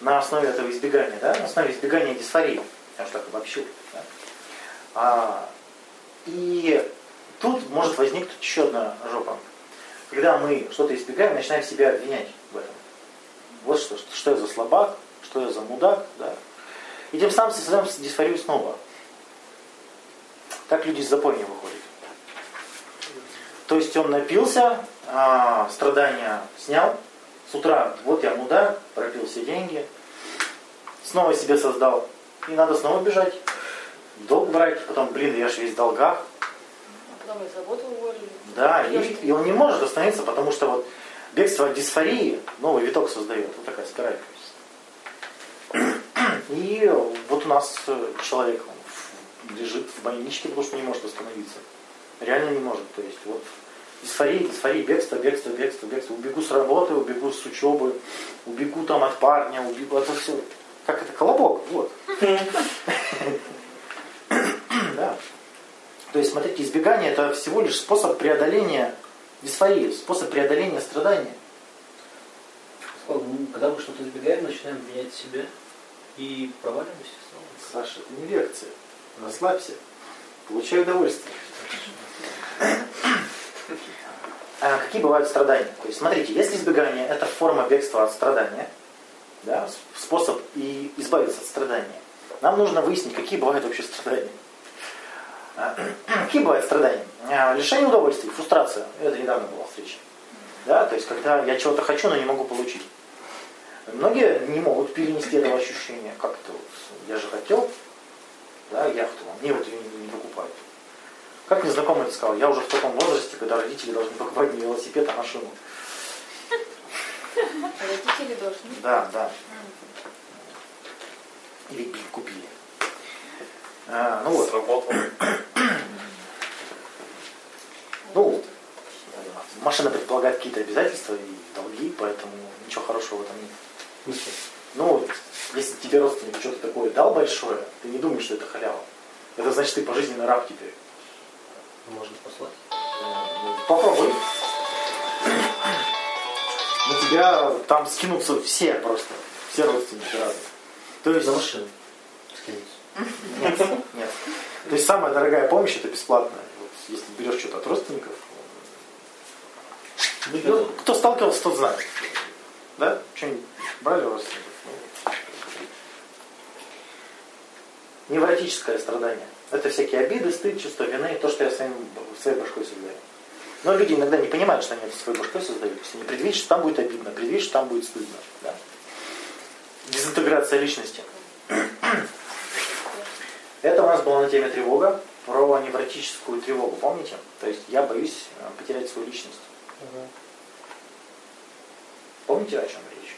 на основе этого избегания, да? на основе избегания дисфории. Я уж так обобщу. Да? А, и тут может возникнуть еще одна жопа. Когда мы что-то избегаем, начинаем себя обвинять в этом. Вот что, что, я за слабак, что я за мудак, да? И тем самым создаем дисфорию снова. Так люди из запойни выходят. То есть он напился, а, страдания снял, с утра, вот я мудак, пропил все деньги, снова себе создал, и надо снова бежать, долг брать, потом, блин, я же весь в долгах, А потом из работы уволили. да, и, и он не может остановиться, потому что вот бегство от дисфории новый виток создает, вот такая спираль. (clears throat) И вот у нас э, человек лежит в больничке, потому что не может остановиться. Реально не может. То есть вот дисфория, дисфория, бегство, бегство, бегство, бегство. Убегу с работы, убегу с учебы, убегу там от парня, убегу. Это все как это колобок, вот. Да. То есть, смотрите, избегание это всего лишь способ преодоления дисфории, способ преодоления страдания. Когда мы что-то избегаем, начинаем менять себя и проваливаемся снова. Саша, это не лекция. Расслабься. Получай удовольствие. А какие бывают страдания? То есть, смотрите, если избегание – это форма бегства от страдания, да, способ и избавиться от страдания, нам нужно выяснить, какие бывают вообще страдания. А, (clears throat) Какие бывают страдания? А, Лишение удовольствия, фрустрация. Это недавно была встреча. Да, то есть, когда я чего-то хочу, но не могу получить. Многие не могут перенести этого ощущения. Как это вот, я же хотел, да, яхту, а мне вот ее не, не покупают. Как мне знакомый это сказал, я уже в таком возрасте, когда родители должны покупать не велосипед, а машину. Родители должны. Да, да. Или, блин, купили. А, ну вот, Сработало. (clears throat) ну, машина предполагает какие-то обязательства и долги, поэтому ничего хорошего в этом нет. Ну, Если тебе родственник что-то такое дал большое, ты не думаешь, что это халява. Это значит, ты пожизненный раб теперь. Можно послать. Ну, Попробуй. На тебя там скинутся все просто. Все родственники разные. То есть, За машину. Нет, нет. То есть самая дорогая помощь это бесплатная. Вот, если берешь что-то от родственников. Ну, кто сталкивался, тот знает. Да? Что-нибудь брали у родственников? Ну. Невротическое страдание. Это всякие обиды, стыд, чувство вины, то, что я своим, своей башкой создаю. Но люди иногда не понимают, что они это своей башкой создают. То есть они предвидят, что там будет обидно, предвидят, что там будет стыдно. Да? Дезинтеграция личности. (clears throat) Это у нас было на теме тревога, про невротическую тревогу, помните? То есть я боюсь э, потерять свою личность. Помните, о чем речь?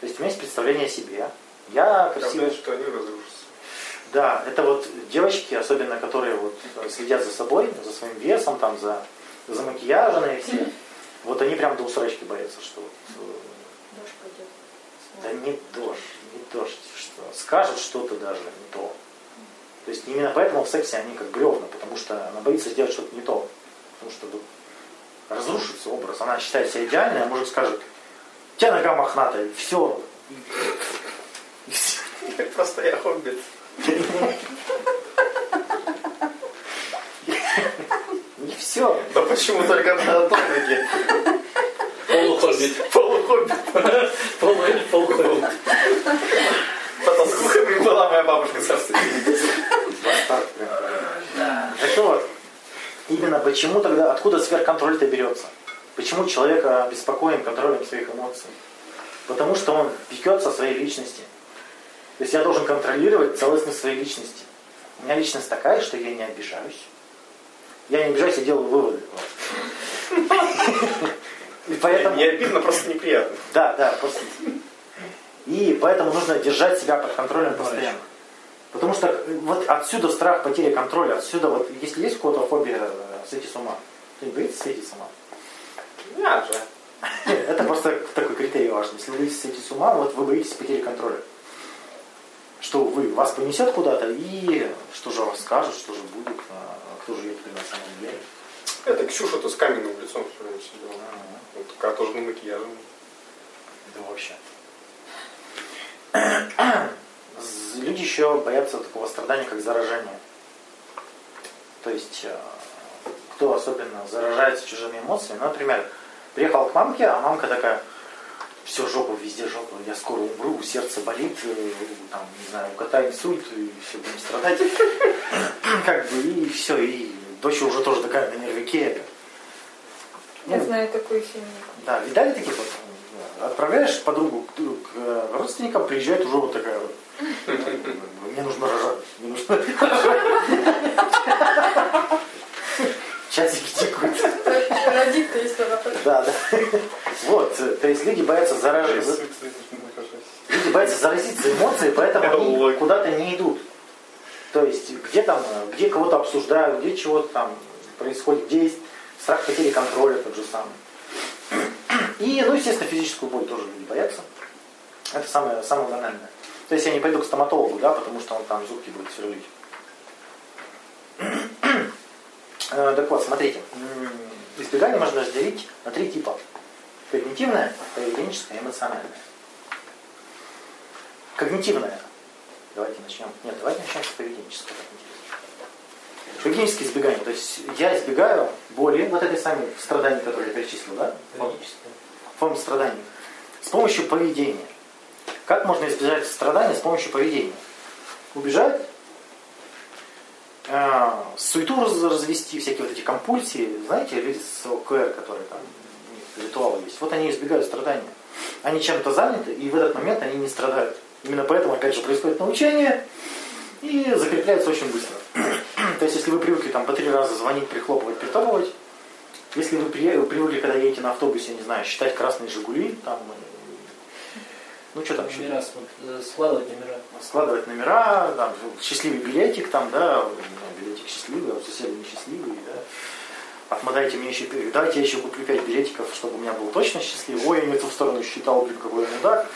То есть у меня есть представление о себе. Я Я красивый. знаю, что они разрушатся. Да, это вот девочки, особенно которые вот э, следят за собой, за своим весом, там, за, за макияженные все. (clears throat) Вот они прям до усрачки боятся, что вот, э, Дождь пойдет. да не дождь, не дождь, что скажут что-то даже не то. То есть именно поэтому в сексе они как бревна, потому что она боится сделать что-то не то. Потому что вот разрушится образ. Она считает себя идеальной, а мужик скажет, у тебя нога мохнатая, все. (laughs) (laughs) Просто я хоббит. И все. Да почему только на ноге? Полухоббит. Полухоббит. Полу- Полухоббит. Потаскухами была моя бабушка прям. Так вот, именно почему тогда, откуда сверхконтроль-то берется? Почему человек обеспокоен контролем своих эмоций? Потому что он пекется о своей личности. То есть я должен контролировать целостность своей личности. У меня личность такая, что я не обижаюсь. Я не обижаюсь, я делаю выводы. И поэтому... Не обидно, просто неприятно. Да, да, просто. И поэтому нужно держать себя под контролем постоянно. Потому что вот отсюда страх потери контроля, отсюда вот, если есть у кого-то фобия э, сойти с ума, то не боится сойти с ума. Я же. Это просто такой критерий важный. Если вы боитесь сойти с ума, вот вы боитесь потери контроля. Что вы, вас понесет куда-то, и что же вас скажут, что же будет, а кто же теперь на самом деле. Это Ксюша-то с каменным лицом все время сидела. Вот такая тоже на макияже. Да вообще. Люди еще боятся такого страдания, как заражение. То есть, э, кто особенно заражается чужими эмоциями, например, приехал к мамке, а мамка такая, все, жопа, везде жопа, я скоро умру, сердце болит, э, там, не знаю, у кота инсульт, и все, будем страдать. (coughs) Как бы, и все, и дочь уже тоже такая на нервике. Я Ну, знаю такую семью. да, видали таких вот? Отправляешь подругу к, к, родственникам, приезжает уже вот такая вот. Мне нужно рожать. Мне нужно (laughs) рожать. Часики тикают. Родит-то есть она. Да, да. Вот, то есть люди боятся заражаться. Люди боятся заразиться эмоцией, поэтому они куда-то не идут. То есть где там, где кого-то обсуждают, где чего-то там происходит, где есть страх потери контроля тот же самый. И, ну, естественно, физическую боль тоже люди боятся. Это самое, самое банальное. То есть я не пойду к стоматологу, да, потому что он там зубки будет сверлить. (clears throat) Э, Так вот, смотрите. Избегание можно разделить на три типа. Когнитивное, поведенческое и эмоциональное. Когнитивное. Давайте начнем. Нет, давайте начнем с поведенческого. Поведенческое избегание. То есть я избегаю боли, вот этой самой страданий, которые я перечислил, да? Логическое. форм страданий с помощью поведения. Как можно избежать страданий с помощью поведения? Убежать, суету раз- развести, всякие вот эти компульсии, знаете, люди с ОКР, которые там ритуалы есть, вот они избегают страданий. Они чем-то заняты, и в этот момент они не страдают. Именно поэтому, опять же, происходит научение и закрепляется очень быстро. (clears throat) То есть, если вы привыкли там по три раза звонить, прихлопывать, притопывать, если вы при- привыкли, когда едете на автобусе, не знаю, считать красные «Жигули», там, э, ну что там еще, Номера, э, складывать номера. складывать номера, там, счастливый билетик, там, да, билетик счастливый, а у соседа несчастливый, да. Отмотайте мне еще, давайте я еще куплю 5 билетиков, чтобы у меня был точно счастливый. Ой, я не в ту сторону считал, блин, какой мудак.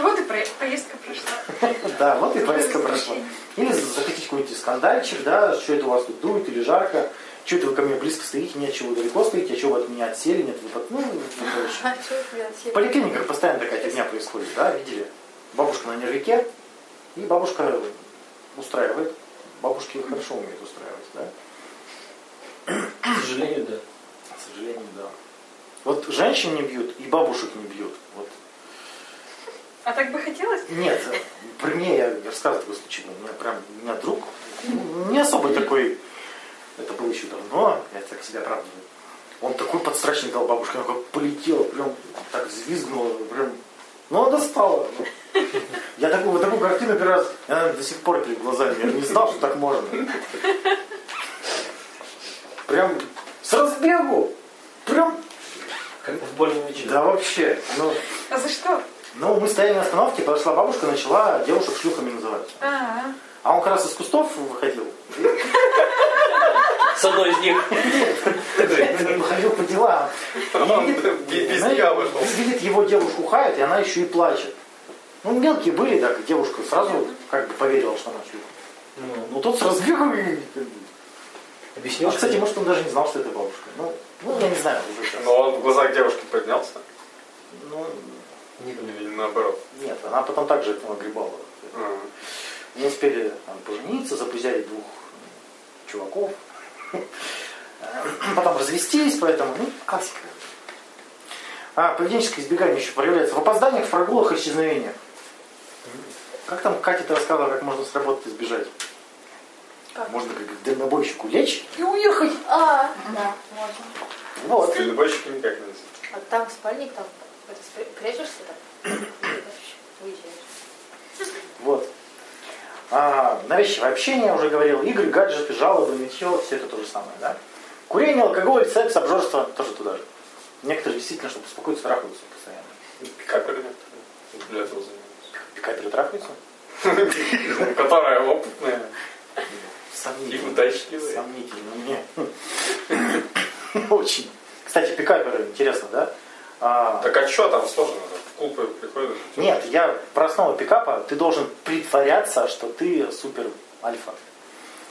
Вот и поездка прошла. Да, вот и поездка прошла. Или захотите какой-нибудь скандальчик, да, что это у вас тут дует или жарко, что это вы ко мне близко стоите, нет, чего вы далеко стоите, а что вы от меня отсели, нет, вы под... Ну, вот (laughs) короче. А? В поликлиниках постоянно такая фигня происходит, да, видели? Бабушка на нервике, и бабушка устраивает. Бабушки хорошо умеют устраивать, да? К сожалению, да. К сожалению, да. Вот женщин не бьют и бабушек не бьют. Вот. А так бы хотелось? Нет, при мне я рассказывал такой случай, у меня прям, у меня друг, ну, не особо такой, это было еще давно, я так себя оправдываю. Он такой подстрачник дал бабушке, она как полетела, прям так взвизгнула, прям, ну она достала. Я такую, вот такую картину первый раз, она до сих пор перед глазами, я не знал, что так можно. Прям с разбегу, прям, Как в больном вечере. да вообще, ну, А за что? ну мы стояли на остановке, подошла бабушка, начала девушек шлюхами называть. А, А он как раз из кустов выходил. С одной из них. Выходил по делам. Он Видит, его девушку хает, и она еще и плачет. Ну, мелкие были, так, девушка сразу как бы поверила, что она шлюха. Ну, Ну, тот с разбегом и... Объяснил, А, кстати, может, он даже не знал, что это бабушка. Ну, ну я не знаю. уже сейчас. Но он в глазах девушки поднялся. Ну, Не. Или наоборот. нет, она потом также этого огребала. Не успели там, пожениться, запузяли двух чуваков. Потом развестись, поэтому, ну, классика. А, поведенческое избегание еще проявляется в опозданиях, в прогулах исчезновениях. Как там Катя ты рассказывала, как можно с работы избежать? Как? Можно как дальнобойщику лечь и уехать. А, да, можно. Вот. Дальнобойщики никак нельзя. А там спальник, там прячешься там? (clears throat) Выезжаешь. Вот. А, навязчивое общение, я уже говорил, игры, гаджеты, жалобы, нытье, все это то же самое, да? Курение, алкоголь, секс, обжорство, тоже туда же. Некоторые действительно, чтобы успокоиться, трахаются постоянно. Пикаперы для этого занимаются. Пикаперы трахаются? (laughs) Которая опытная и Сомнительно. удачливая. Сомнительно мне. (laughs) Очень. Кстати, пикаперы, интересно, да? А, Так а что там сложно? В клубы приходят? Нет, я про основу пикапа, ты должен притворяться, что ты супер альфа.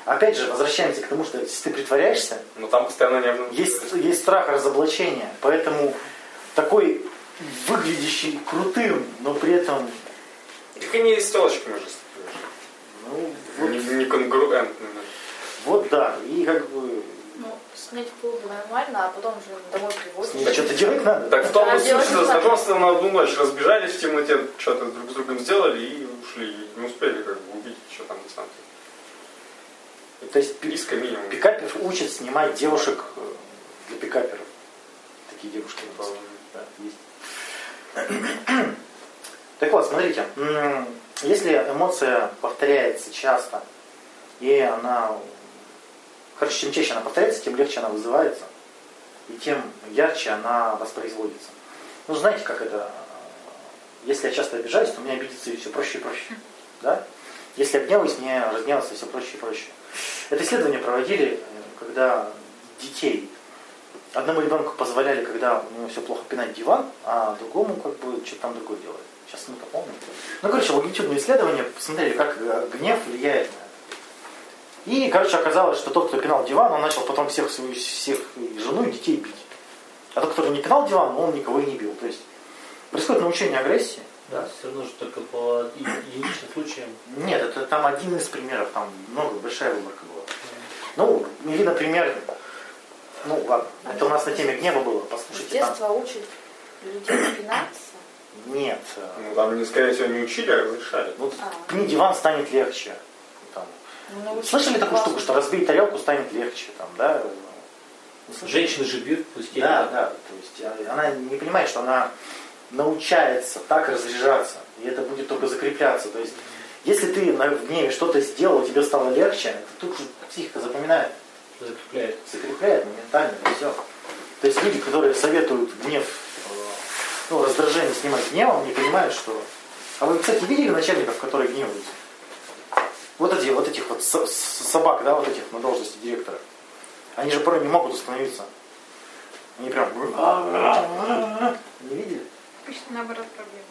Опять же, возвращаемся к тому, что если ты притворяешься, Но там постоянно нервно. есть, есть страх разоблачения. Поэтому такой выглядящий крутым, но при этом Так они с телочками же ну, вот, не, не конгруентными. вот да. И как бы Ну, снять клубы нормально, а потом уже домой с ней привозишь. что-то делать надо. Так в том Да, суть, что знакомство на одну ночь разбежались в темноте, что-то друг с другом сделали и ушли. И не успели как бы увидеть, что там на самом деле. То есть Риска минимум. пикапер учат снимать девушек э, для пикаперов. Такие девушки. Да, есть. (clears throat) Так вот, смотрите, если эмоция повторяется часто, и она, короче, чем чаще она повторяется, тем легче она вызывается, и тем ярче она воспроизводится. Ну, знаете, как это, если я часто обижаюсь, то мне обидеться все проще и проще. Да? Если я гневаюсь, мне разгневаться все проще и проще. Это исследование проводили, когда детей одному ребенку позволяли, когда у него все плохо пинать диван, а другому как бы что-то там другое делать. Сейчас мы-то помним. Ну, короче, логитюдные исследования посмотрели, как э, гнев влияет на это. И, короче, оказалось, что тот, кто пинал диван, он начал потом всех свою всех и жену и детей бить. А тот, который не пинал диван, он никого и не бил. То есть происходит научение агрессии. Да, все равно же только по единичным случаям. Нет, это там один из примеров, там много, большая выборка была. Ну, или, например, ну ладно, это у нас на теме гнева было, С послушайте там. детства учат людей пинаться. Нет, э, Ну, там, не, скорее всего, не учили, а разрешали. вот А. пни диван станет легче. Ну, Слышали такую штуку, что разбей тарелку станет легче, там, да? Женщины же бьют пустей. Да, да, то есть а, она не понимает, что она научается так разряжаться, и это будет только закрепляться. То есть, если ты на в гневе что-то сделал, тебе стало легче, это тут же психика запоминает, Закрепляет. закрепляет моментально, и все. То есть люди, которые советуют гнев, э, ну, раздражение снимать гневом, не понимают, что... А вы, кстати, видели начальников, которые гневаются? Вот эти, вот этих вот собак, да, вот этих на должности директора. Они же порой не могут остановиться. Они прям... Не видели? Обычно наоборот проблема.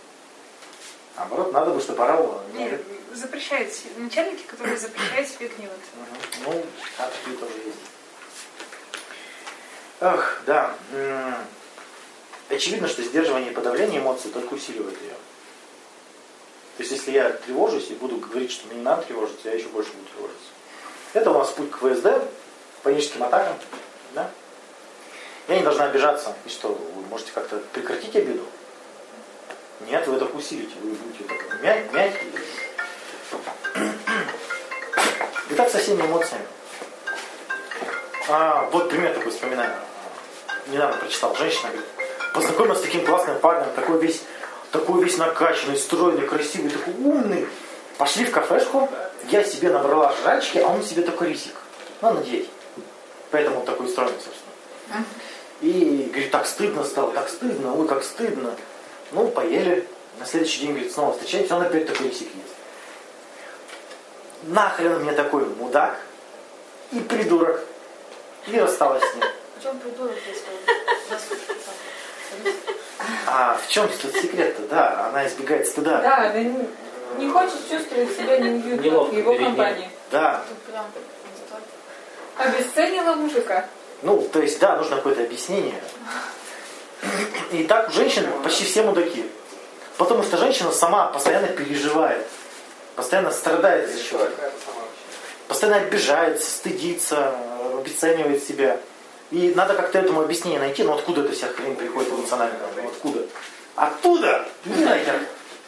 Наоборот, надо бы, чтобы орал. не Нет, запрещают начальники, которые запрещают себе гневаться. Ну, а такие тоже есть. Ах, да. Очевидно, что сдерживание и подавление эмоций только усиливает ее. То есть, если я тревожусь и буду говорить, что мне не надо тревожиться, я еще больше буду тревожиться. Это у нас путь к ВСД, паническим атакам. Да? Я не должна обижаться. И что, вы можете как-то прекратить обиду? Нет, вы только усилите. Вы будете так мягкие. И так со всеми эмоциями. А, вот пример такой вспоминаю. Недавно прочитал. Женщина говорит, познакомилась с таким классным парнем, такой весь, такой весь накачанный, стройный, красивый, такой умный. Пошли в кафешку, я себе набрала жрачки, а он себе такой рисик. Ну, на диете. Поэтому он такой стройный, собственно. И, говорит, так стыдно стало, так стыдно, ой, как стыдно. Ну, поели. На следующий день, говорит, снова встречаемся, он опять такой рисик ест. Нахрен мне такой мудак и придурок. И рассталась с ним. В чем придурок, если (laughs) А в чем тут секрет-то? Да, она избегает стыда. Да, она не, не хочет чувствовать себя неуютно в его компании. Да. Обесценила мужика. Ну, то есть, да, нужно какое-то объяснение. И так у женщин почти все мудаки. Потому что женщина сама постоянно переживает. Постоянно страдает из-за чего-то. Постоянно обижается, стыдится, обесценивает себя. И надо как-то этому объяснение найти. Ну откуда эта вся хрень приходит эмоционально? Ну откуда? Оттуда? Иди нахер.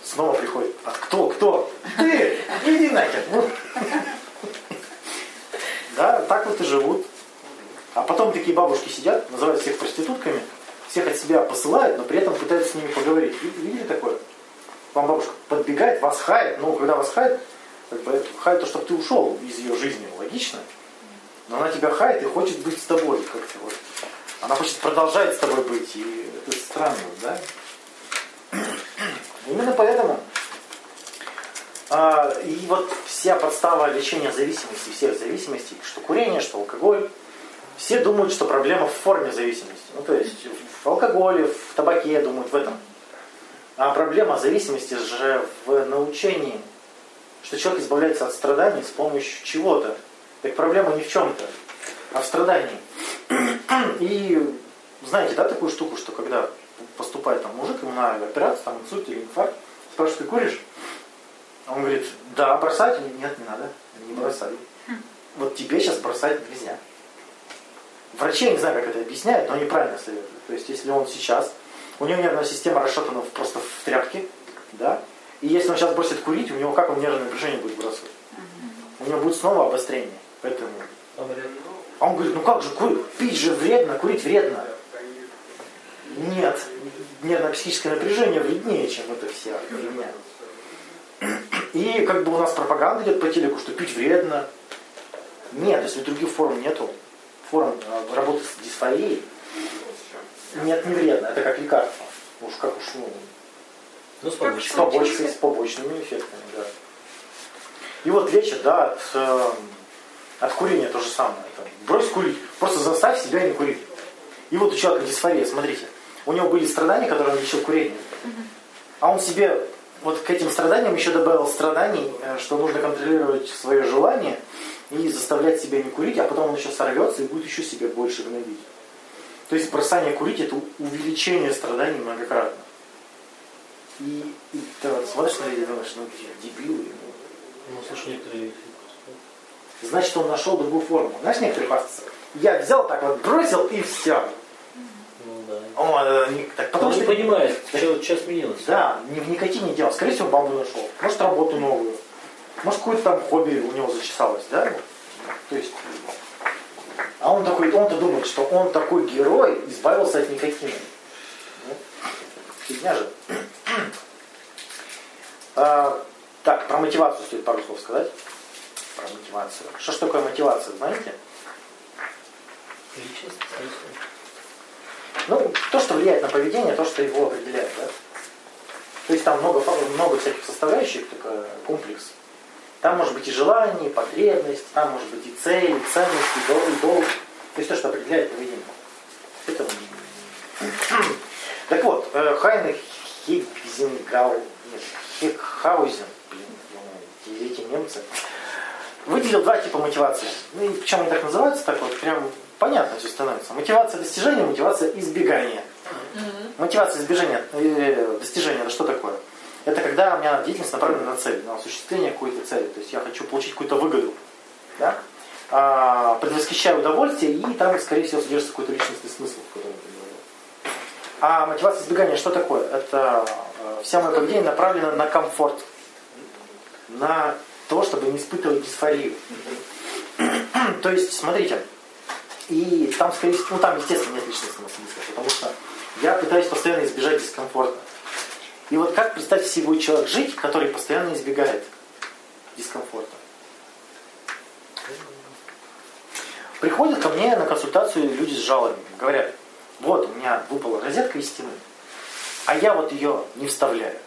Снова приходит. А кто? Кто? Ты! Иди нахер. Ну. Да, так вот и живут. А потом такие бабушки сидят, называют всех проститутками, всех от себя посылают, но при этом пытаются с ними поговорить. Вид- Видели такое? Вам бабушка подбегает, вас хает, но когда вас хает, как бы хает то, чтобы ты ушел из ее жизни, логично. Но она тебя хает и хочет быть с тобой как-то вот. Она хочет продолжать с тобой быть, и это странно, да? (clears throat) Именно поэтому а, и вот вся подстава лечения зависимости, всех зависимостей, что курение, что алкоголь, все думают, что проблема в форме зависимости. Ну, то есть в алкоголе, в табаке думают в этом. А проблема зависимости же в научении, что человек избавляется от страданий с помощью чего-то. Так проблема не в чем-то, а в страдании. (clears throat) И знаете, да, такую штуку, что когда поступает там мужик, ему на операцию, там инсульт или инфаркт, спрашивает, ты куришь? А Он говорит, да, бросать? Нет, не надо, не бросаю. Вот тебе сейчас бросать нельзя. Врачи, я не знаю, как это объясняют, но они правильно советуют. То есть, если он сейчас, у него нервная система расшатана просто в тряпке, да, и если он сейчас бросит курить, у него как он нервное напряжение будет бросать? У него будет снова обострение. Поэтому... А он говорит, ну как же, кури- пить же вредно, курить вредно. Нет, нервно-психическое напряжение вреднее, чем это вся фигня. И как бы у нас пропаганда идет по телеку, что пить вредно. Нет, если других форм нету, форм э, работы с дисфорией, нет, не вредно, это как лекарство. Уж как уж, ну, Ну, с с помощью. побочкой, с побочными эффектами, да. И вот лечат, да, э, от курения то же самое. Там, брось курить, просто заставь себя не курить. И вот у человека дисфория, смотрите, у него были страдания, которые он лечил курением. А он себе вот к этим страданиям еще добавил страданий, э, что нужно контролировать свое желание и заставлять себя не курить, а потом он еще сорвется и будет еще себя больше гнобить. То есть бросание курить это увеличение страданий многократно. И, и ты вот смотришь на людей и думаешь, ну дебилы. ну. Ну, слушай, некоторые... Значит, он нашел другую форму. Знаешь, некоторые хвастаются. Я взял так вот, бросил и все. Ну, да. О, э, не- так, потому Он не что понимает, что сейчас сменилось. Да, не в никотине дело. Скорее всего, бабу нашел. Может, работу новую. Может, какое-то там хобби у него зачесалось, да? То есть, а он такой, он-то думает, что он такой герой, избавился от никотина. Ну, фигня же. (clears throat) А, так, про мотивацию стоит пару слов сказать. Про мотивацию. Что ж такое мотивация, знаете? Личность. Ну, то, что влияет на поведение, то, что его определяет, да? То есть там много, много всяких составляющих, такой комплекс. Там может быть и желание, и потребность, там может быть и цель, и ценность, и долг, и долг. То есть то, что определяет поведение. Это... (clears throat) Так вот, э, Хайнрих Хигзенгау, нет, Хекхаузен, блин, эти немцы, выделил два типа мотивации. Ну и причем они так называются, так вот прям понятно все становится. Мотивация достижения, мотивация избегания. Мотивация избежания, э, достижения, это что такое? Это когда у меня деятельность направлена на цель, на осуществление какой-то цели. То есть я хочу получить какую-то выгоду. Да? А, предвосхищаю удовольствие, и там, скорее всего, содержится какой-то личностный смысл. А мотивация избегания что такое? Это э, вся моя поведение направлена на комфорт. На то, чтобы не испытывать дисфорию. (clears throat) То есть, смотрите, и там, скорее всего, ну там, естественно, нет личностного смысла, потому что я пытаюсь постоянно избежать дискомфорта. И вот как, представьте себе, будет человек жить, который постоянно избегает дискомфорта. Приходят ко мне на консультацию люди с жалобами. Говорят, вот у меня выпала розетка из стены, а я вот ее не вставляю. А в чем проблема?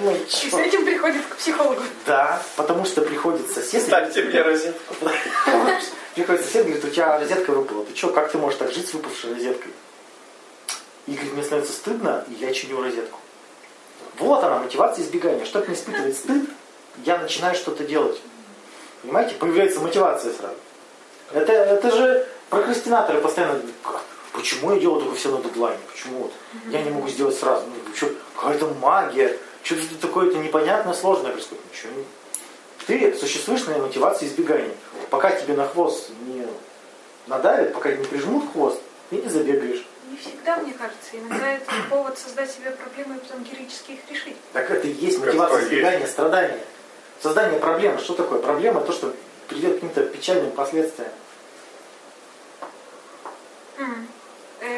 Ну, И с этим приходит к психологу. Да, потому что приходит сосед. Ставьте мне розетку. Приходит сосед, говорит, у тебя розетка выпала. Ты что, как ты можешь так жить с выпавшей розеткой? И говорит, мне становится стыдно, и я чиню розетку. Вот она, мотивация избегания. Чтобы не испытывать стыд, я начинаю что-то делать. Понимаете? Появляется мотивация сразу. Это, это же прокрастинаторы постоянно «Как? Почему я делаю только все на дедлайне? Почему вот я не могу сделать сразу? Ну, что, какая-то магия. Что-то такое-то непонятное, сложное происходит. Ничего не... Ты существуешь на мотивации избегания. Пока тебе на хвост не надавят, пока не прижмут хвост, ты не забегаешь. Не всегда, мне кажется. Иногда это повод создать себе проблемы и потом героически их решить. Так это и есть мотивация избегания страдания. Создание проблемы. Что такое? Проблема то, что приведет к каким-то печальным последствиям. М.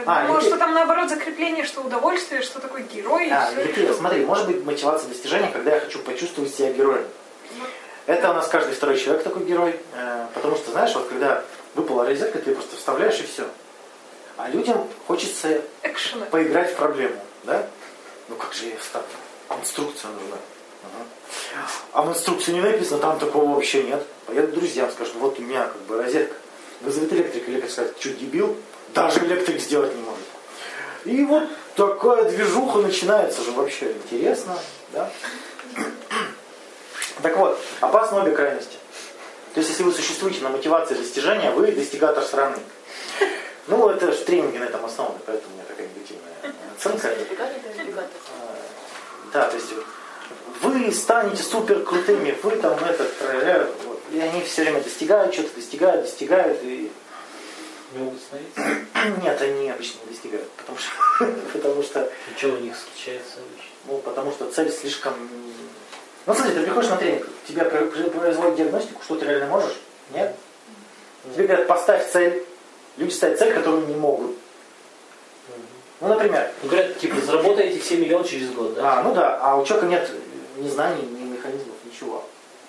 Э, А, или- что там наоборот закрепление, что удовольствие, что такой герой. А, всё. Никита, смотри, может быть мотивация достижения, когда я хочу почувствовать себя героем. Это у нас каждый второй человек такой герой. э, Потому что, знаешь, вот когда выпала розетка, ты просто вставляешь и все. А людям хочется Экшена. поиграть в проблему, да? Ну как же я вставлю? Инструкция нужна. А в инструкции не написано, там такого вообще нет. Поеду к друзьям, скажу, «Ну вот у меня как бы розетка. Вызовет электрик, электрик скажет, что дебил? Даже электрик сделать не может. И вот такая движуха начинается же вообще интересно, да? (clears throat) Так вот, опасны обе крайности. То есть, если вы существуете на мотивации достижения, вы достигатор страны. Ну, это же тренинги на этом основаны, поэтому у меня такая негативная оценка. А, Да, то есть вы станете супер крутыми, вы там это, тра-ля, вот. и они все время достигают, что-то достигают, достигают, и Не могут становиться. (clears throat) нет, они обычно не достигают, потому что, (laughs) потому что, И что у них случается обычно? ну, потому что цель слишком... Ну, смотри, ты приходишь на тренинг, про- производят диагностику, что ты реально можешь, нет? Тебе говорят, поставь цель, люди ставят цель, которую не могут. Ну, например, Ну, говорят, типа, заработаете все миллионы через год, да? А, ну да, а у человека нет ни знаний, ни механизмов, ничего.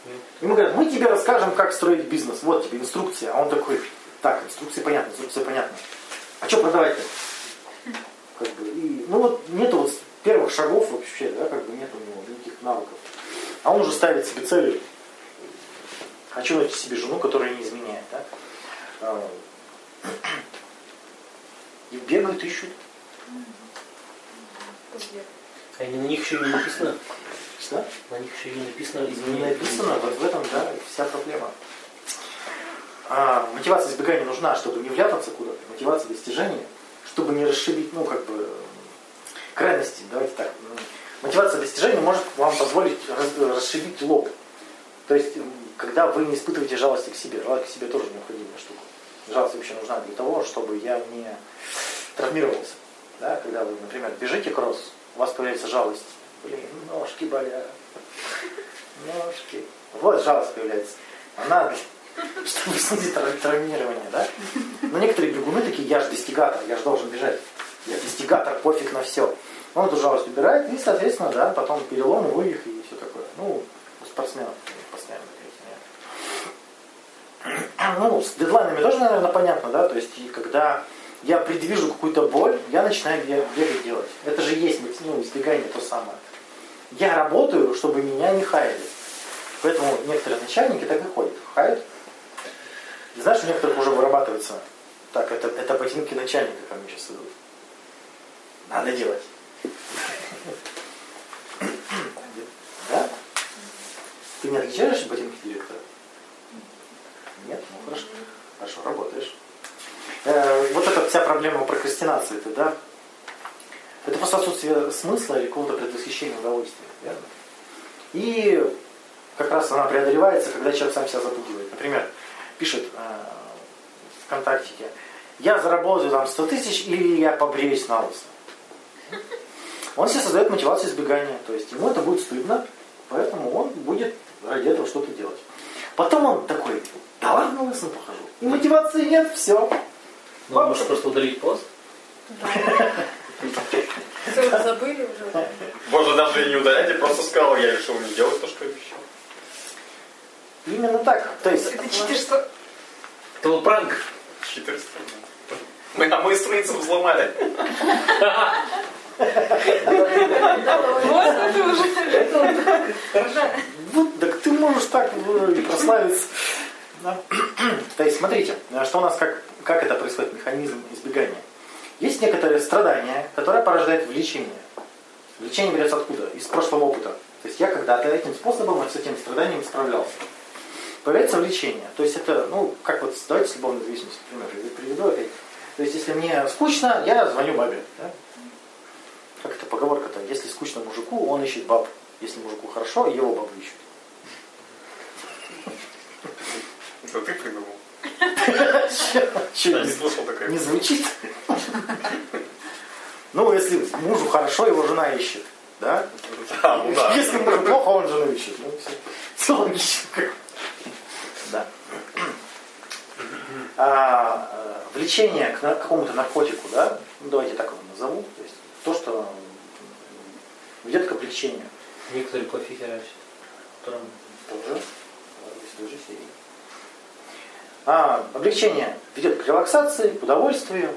Нет. Ему говорят, мы тебе расскажем, как строить бизнес. Вот тебе инструкция. А он такой, так, инструкция понятна, инструкция понятна. А что продавать-то? Как бы, и, ну вот нету вот первых шагов вообще, да, как бы нет у него никаких навыков. А он уже ставит себе цели. Хочу найти себе жену, которая не изменяет, да? А, И бегают, ищут. А на них еще не написано. Что? На них еще не написано Не написано, вот в этом, да, вся проблема. А, мотивация избегания нужна, чтобы не вляпаться куда-то. Мотивация достижения, чтобы не расшибить, ну, как бы, крайности. Давайте так. Мотивация достижения может вам позволить раз- расшибить лоб. То есть, когда вы не испытываете жалости к себе. Жалость к себе тоже необходимая штука. Жалость вообще нужна для того, чтобы я не травмировался. Да? Когда вы, например, бежите кросс, у вас появляется жалость. Блин, ножки болят. Ножки. Вот жалость появляется. Она чтобы снизить тра- травмирование, да? Но некоторые бегуны такие, я же достигатор, я же должен бежать. Я достигатор, пофиг на все. Он эту жалость убирает, и, соответственно, да, потом переломы, вывих и все такое. Ну, у спортсменов постоянно такие херня. Ну, с дедлайнами тоже, наверное, понятно, да? То есть, когда я предвижу какую-то боль, я начинаю бе- бегать делать. Это же есть ну, избегание то самое. Я работаю, чтобы меня не хаяли. Поэтому некоторые начальники так и ходят. Хают. Знаешь, у некоторых уже вырабатывается. Так, это, это ботинки начальника ко мне сейчас идут. Надо делать. Да? Ты не отличаешь ботинки директора? Нет? Ну хорошо. Хорошо, работаешь. Э, вот эта вся проблема прокрастинации, это, да? Это просто отсутствие смысла или какого-то предвосхищения удовольствия. Верно? И как раз она преодолевается, когда человек сам себя запугивает. Например, пишет э, ВКонтактике, я заработаю там 100 тысяч или я побреюсь на лысо. Он себе создает мотивацию избегания. То есть ему это будет стыдно, поэтому он будет ради этого что-то делать. Потом он такой, да ладно, лысым похожу. И мотивации нет, все. Ну, может просто удалить пост? Все, забыли уже. Можно даже и не удалять, я просто сказал, я решил не делать то, так. То есть, Это читерство. Это был пранк. Читерство. Мы, а мы страницу взломали. Вот это уже. вот, так ты можешь так э, и прославиться. То есть, смотрите, что у нас, как, как это происходит, механизм избегания. Есть некоторые страдания, которые порождают влечение. Влечение берется откуда? Из прошлого опыта. То есть я когда-то этим способом с этим страданием справлялся. Появляется влечение. То есть это, ну, как вот, давайте с любовной зависимостью, например, приведу опять. То есть если мне скучно, я звоню бабе. Да? Как это поговорка-то? Если скучно мужику, он ищет баб. Если мужику хорошо, его бабу ищут. Это ты придумал. Я не слышал такое. не звучит? Ну, если мужу хорошо, его жена ищет. Да? Ну да. Если мужу плохо, он жену ищет. Ну, все, все логично. Да. А, э, влечение к какому-то наркотику, да, ну, давайте так его назову, то есть то, что ведет к облегчению. Некоторые кофе херачат. Которым Тоже из той же серии. А, облегчение ведет к релаксации, к удовольствию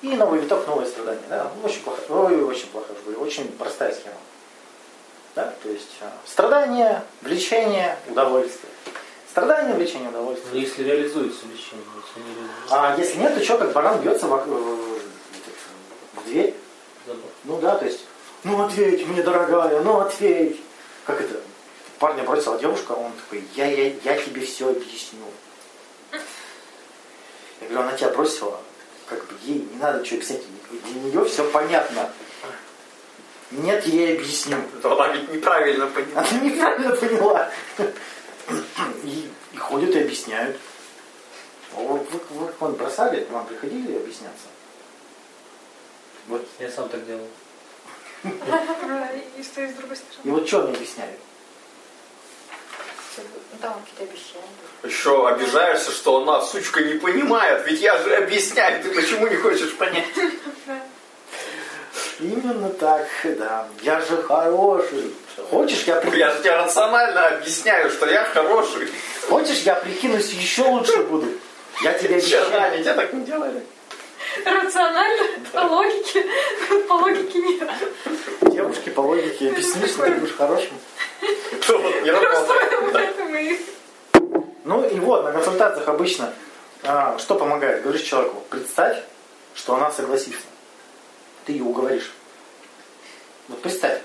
и новый виток, новое страдание. Да? Ну, Очень плохо, ой, очень плохо, очень простая схема. Да? То есть а, страдание, влечение, удовольствие. Страдание, влечение, Ну, удовольствие. если реализуется лечение, если не реализуется, А если нет, то что, как баран бьется в, ок- в- в дверь? забор. Ну да, то есть, ну ответь мне, дорогая, ну ответь. Как это? Парня бросила девушка, он такой, я, я, я тебе все объясню. Я говорю, она тебя бросила, как бы ей не надо ничего объяснять, для нее все понятно. Нет, я ей объясню. (laughs) То она ведь неправильно поняла. Она неправильно поняла. И, и ходят и объясняют. Вы, вы к вам бросали, к вам приходили объясняться? Вот. Я сам так делал. Да, И стоит с другой И стороны. вот что они объясняют? Ну, там какие-то обещания. Еще обижаешься, что она, сучка, не понимает. Ведь я же объясняю, ты почему не хочешь понять? Именно так, да. Я же хороший. Хочешь, я, при- Я же тебе рационально объясняю, что я хороший. Хочешь, я прикинусь еще лучше буду. Я тебе Вчера обещаю. они тебя так не делали. Рационально, по логике, по логике нет. Девушке по логике объясни, что ты будешь хорошим. Ну и вот, на консультациях обычно а, что помогает? Говоришь человеку, представь, что она согласится. Ты ее уговоришь. Вот представь.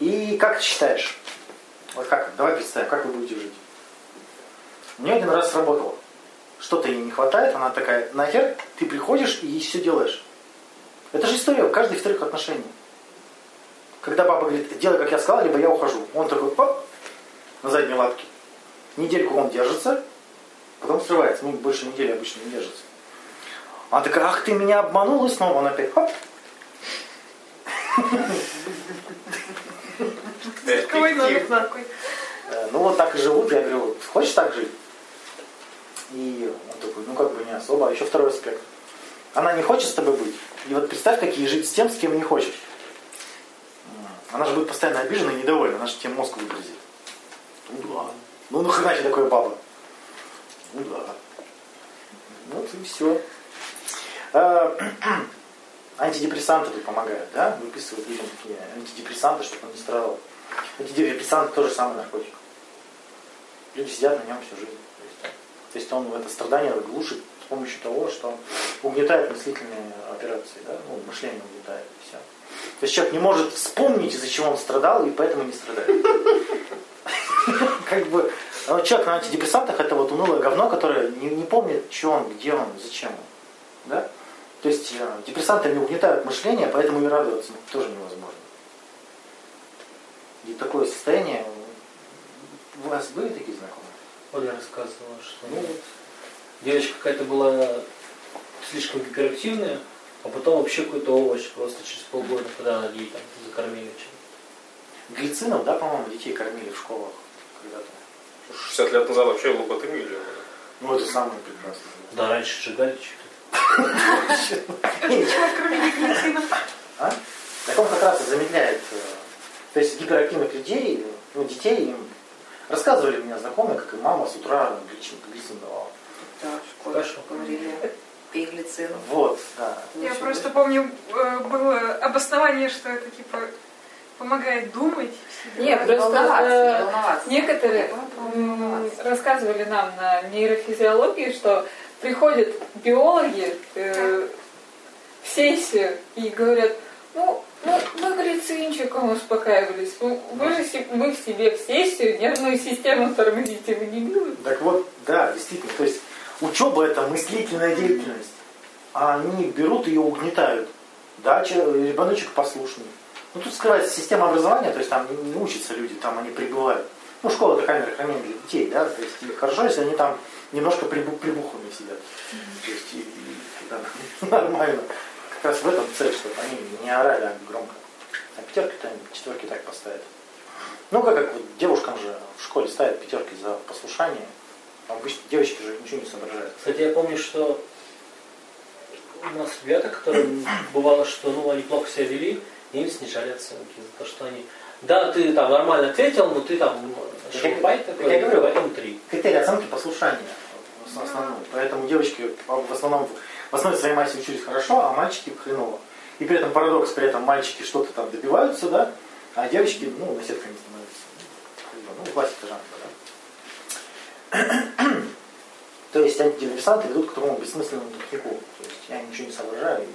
И как ты считаешь? Вот как? Давай представим, как вы будете жить. Мне один раз сработало. Что-то ей не хватает, она такая, нахер, ты приходишь и все делаешь. Это же история каждой вторых отношений. Когда баба говорит, делай, как я сказал, либо я ухожу. Он такой, оп, на задней лапке. Недельку он держится, потом срывается. Ну, больше недели обычно не держится. Она такая, ах, ты меня обманул, и снова он опять, хоп. Э, Ну, вот так и живут. Я говорю, хочешь так жить? И он такой, ну, как бы не особо. А еще второй аспект. Она не хочет с тобой быть. И вот представь, как ей жить с тем, с кем не хочешь. Она же будет постоянно обижена и недовольна. Она же тебе мозг выгрызет. Ну, да. Ну, ну, хрена тебе такое баба. Ну, да. Вот и все. (clears throat) Антидепрессанты тут помогают, да? Выписывают людям такие антидепрессанты, чтобы он не страдал. Антидепрессанты тоже самый наркотик. Люди сидят на нем всю жизнь. То есть, он это страдание глушит с помощью того, что угнетает мыслительные операции, да? ну, мышление угнетает, и все. То есть человек не может вспомнить, из-за чего он страдал, и поэтому не страдает. (laughs) Как бы ну, человек на антидепрессантах это вот унылое говно, которое не помнит, что он, где он, зачем он. Да? То есть э, депрессанты не угнетают мышление, поэтому и радоваться тоже невозможно. И такое состояние, у вас были такие знакомые? Оля рассказывала, что ну, вот, девочка какая-то была слишком гиперактивная, а потом вообще какой-то овощ просто через полгода, когда ей там закормили чем Глицинов, да, по-моему, детей кормили в школах когда-то. 60 лет назад вообще лоботомию Ну, это самое прекрасное. Да, раньше сжигали что-то. А? Так он как раз и замедляет. э, То есть гиперактивных людей, ну, детей, им рассказывали мне знакомые, как и мама с утра глицин, глицин давала. Да, в школе Хорошо. говорили. Пей глицин. Вот, да. Я Лучше просто помню, э, было обоснование, что это типа помогает думать. Нет, просто волноваться, э, волноваться. некоторые Я волноваться. рассказывали нам на нейрофизиологии, что приходят биологи э, в сессию и говорят, ну, ну, мы глицинчиком успокаивались, ну, вы же вы в себе в сессию нервную систему тормозите, вы не милы. Так вот, да, действительно. То есть учеба это мыслительная деятельность. А они берут ее угнетают. Да, че- ребеночек послушный. Ну тут скрывается система образования, то есть там не, учатся люди, там они прибывают. Ну, школа это камера хранения для детей, да, то есть хорошо, если они там немножко прибу- прибухлыми сидят. То есть и, (laughs) нормально. Как раз в этом цель, чтобы они не орали громко. А пятерки-то четверки так поставят. Ну, как, как вот девушкам же в школе ставят пятерки за послушание. Обычно девочки же ничего не соображают. Кстати, я помню, что у нас ребята, которым (coughs) бывало, что ну, они плохо себя вели, им снижали оценки за то, что они... Да, ты там нормально ответил, но ты там Я- шурпай я такой, говорю. поэтому три. Критерий оценки послушания основном. Поэтому девочки в основном в основе своей массе учились хорошо, а мальчики хреново. И при этом парадокс, при этом мальчики что-то там добиваются, да, а девочки, ну, наседками становятся. Ну, классика жанра, да. (clears throat) То есть антидепрессанты ведут к такому бессмысленному тупику. То есть я ничего не соображаю,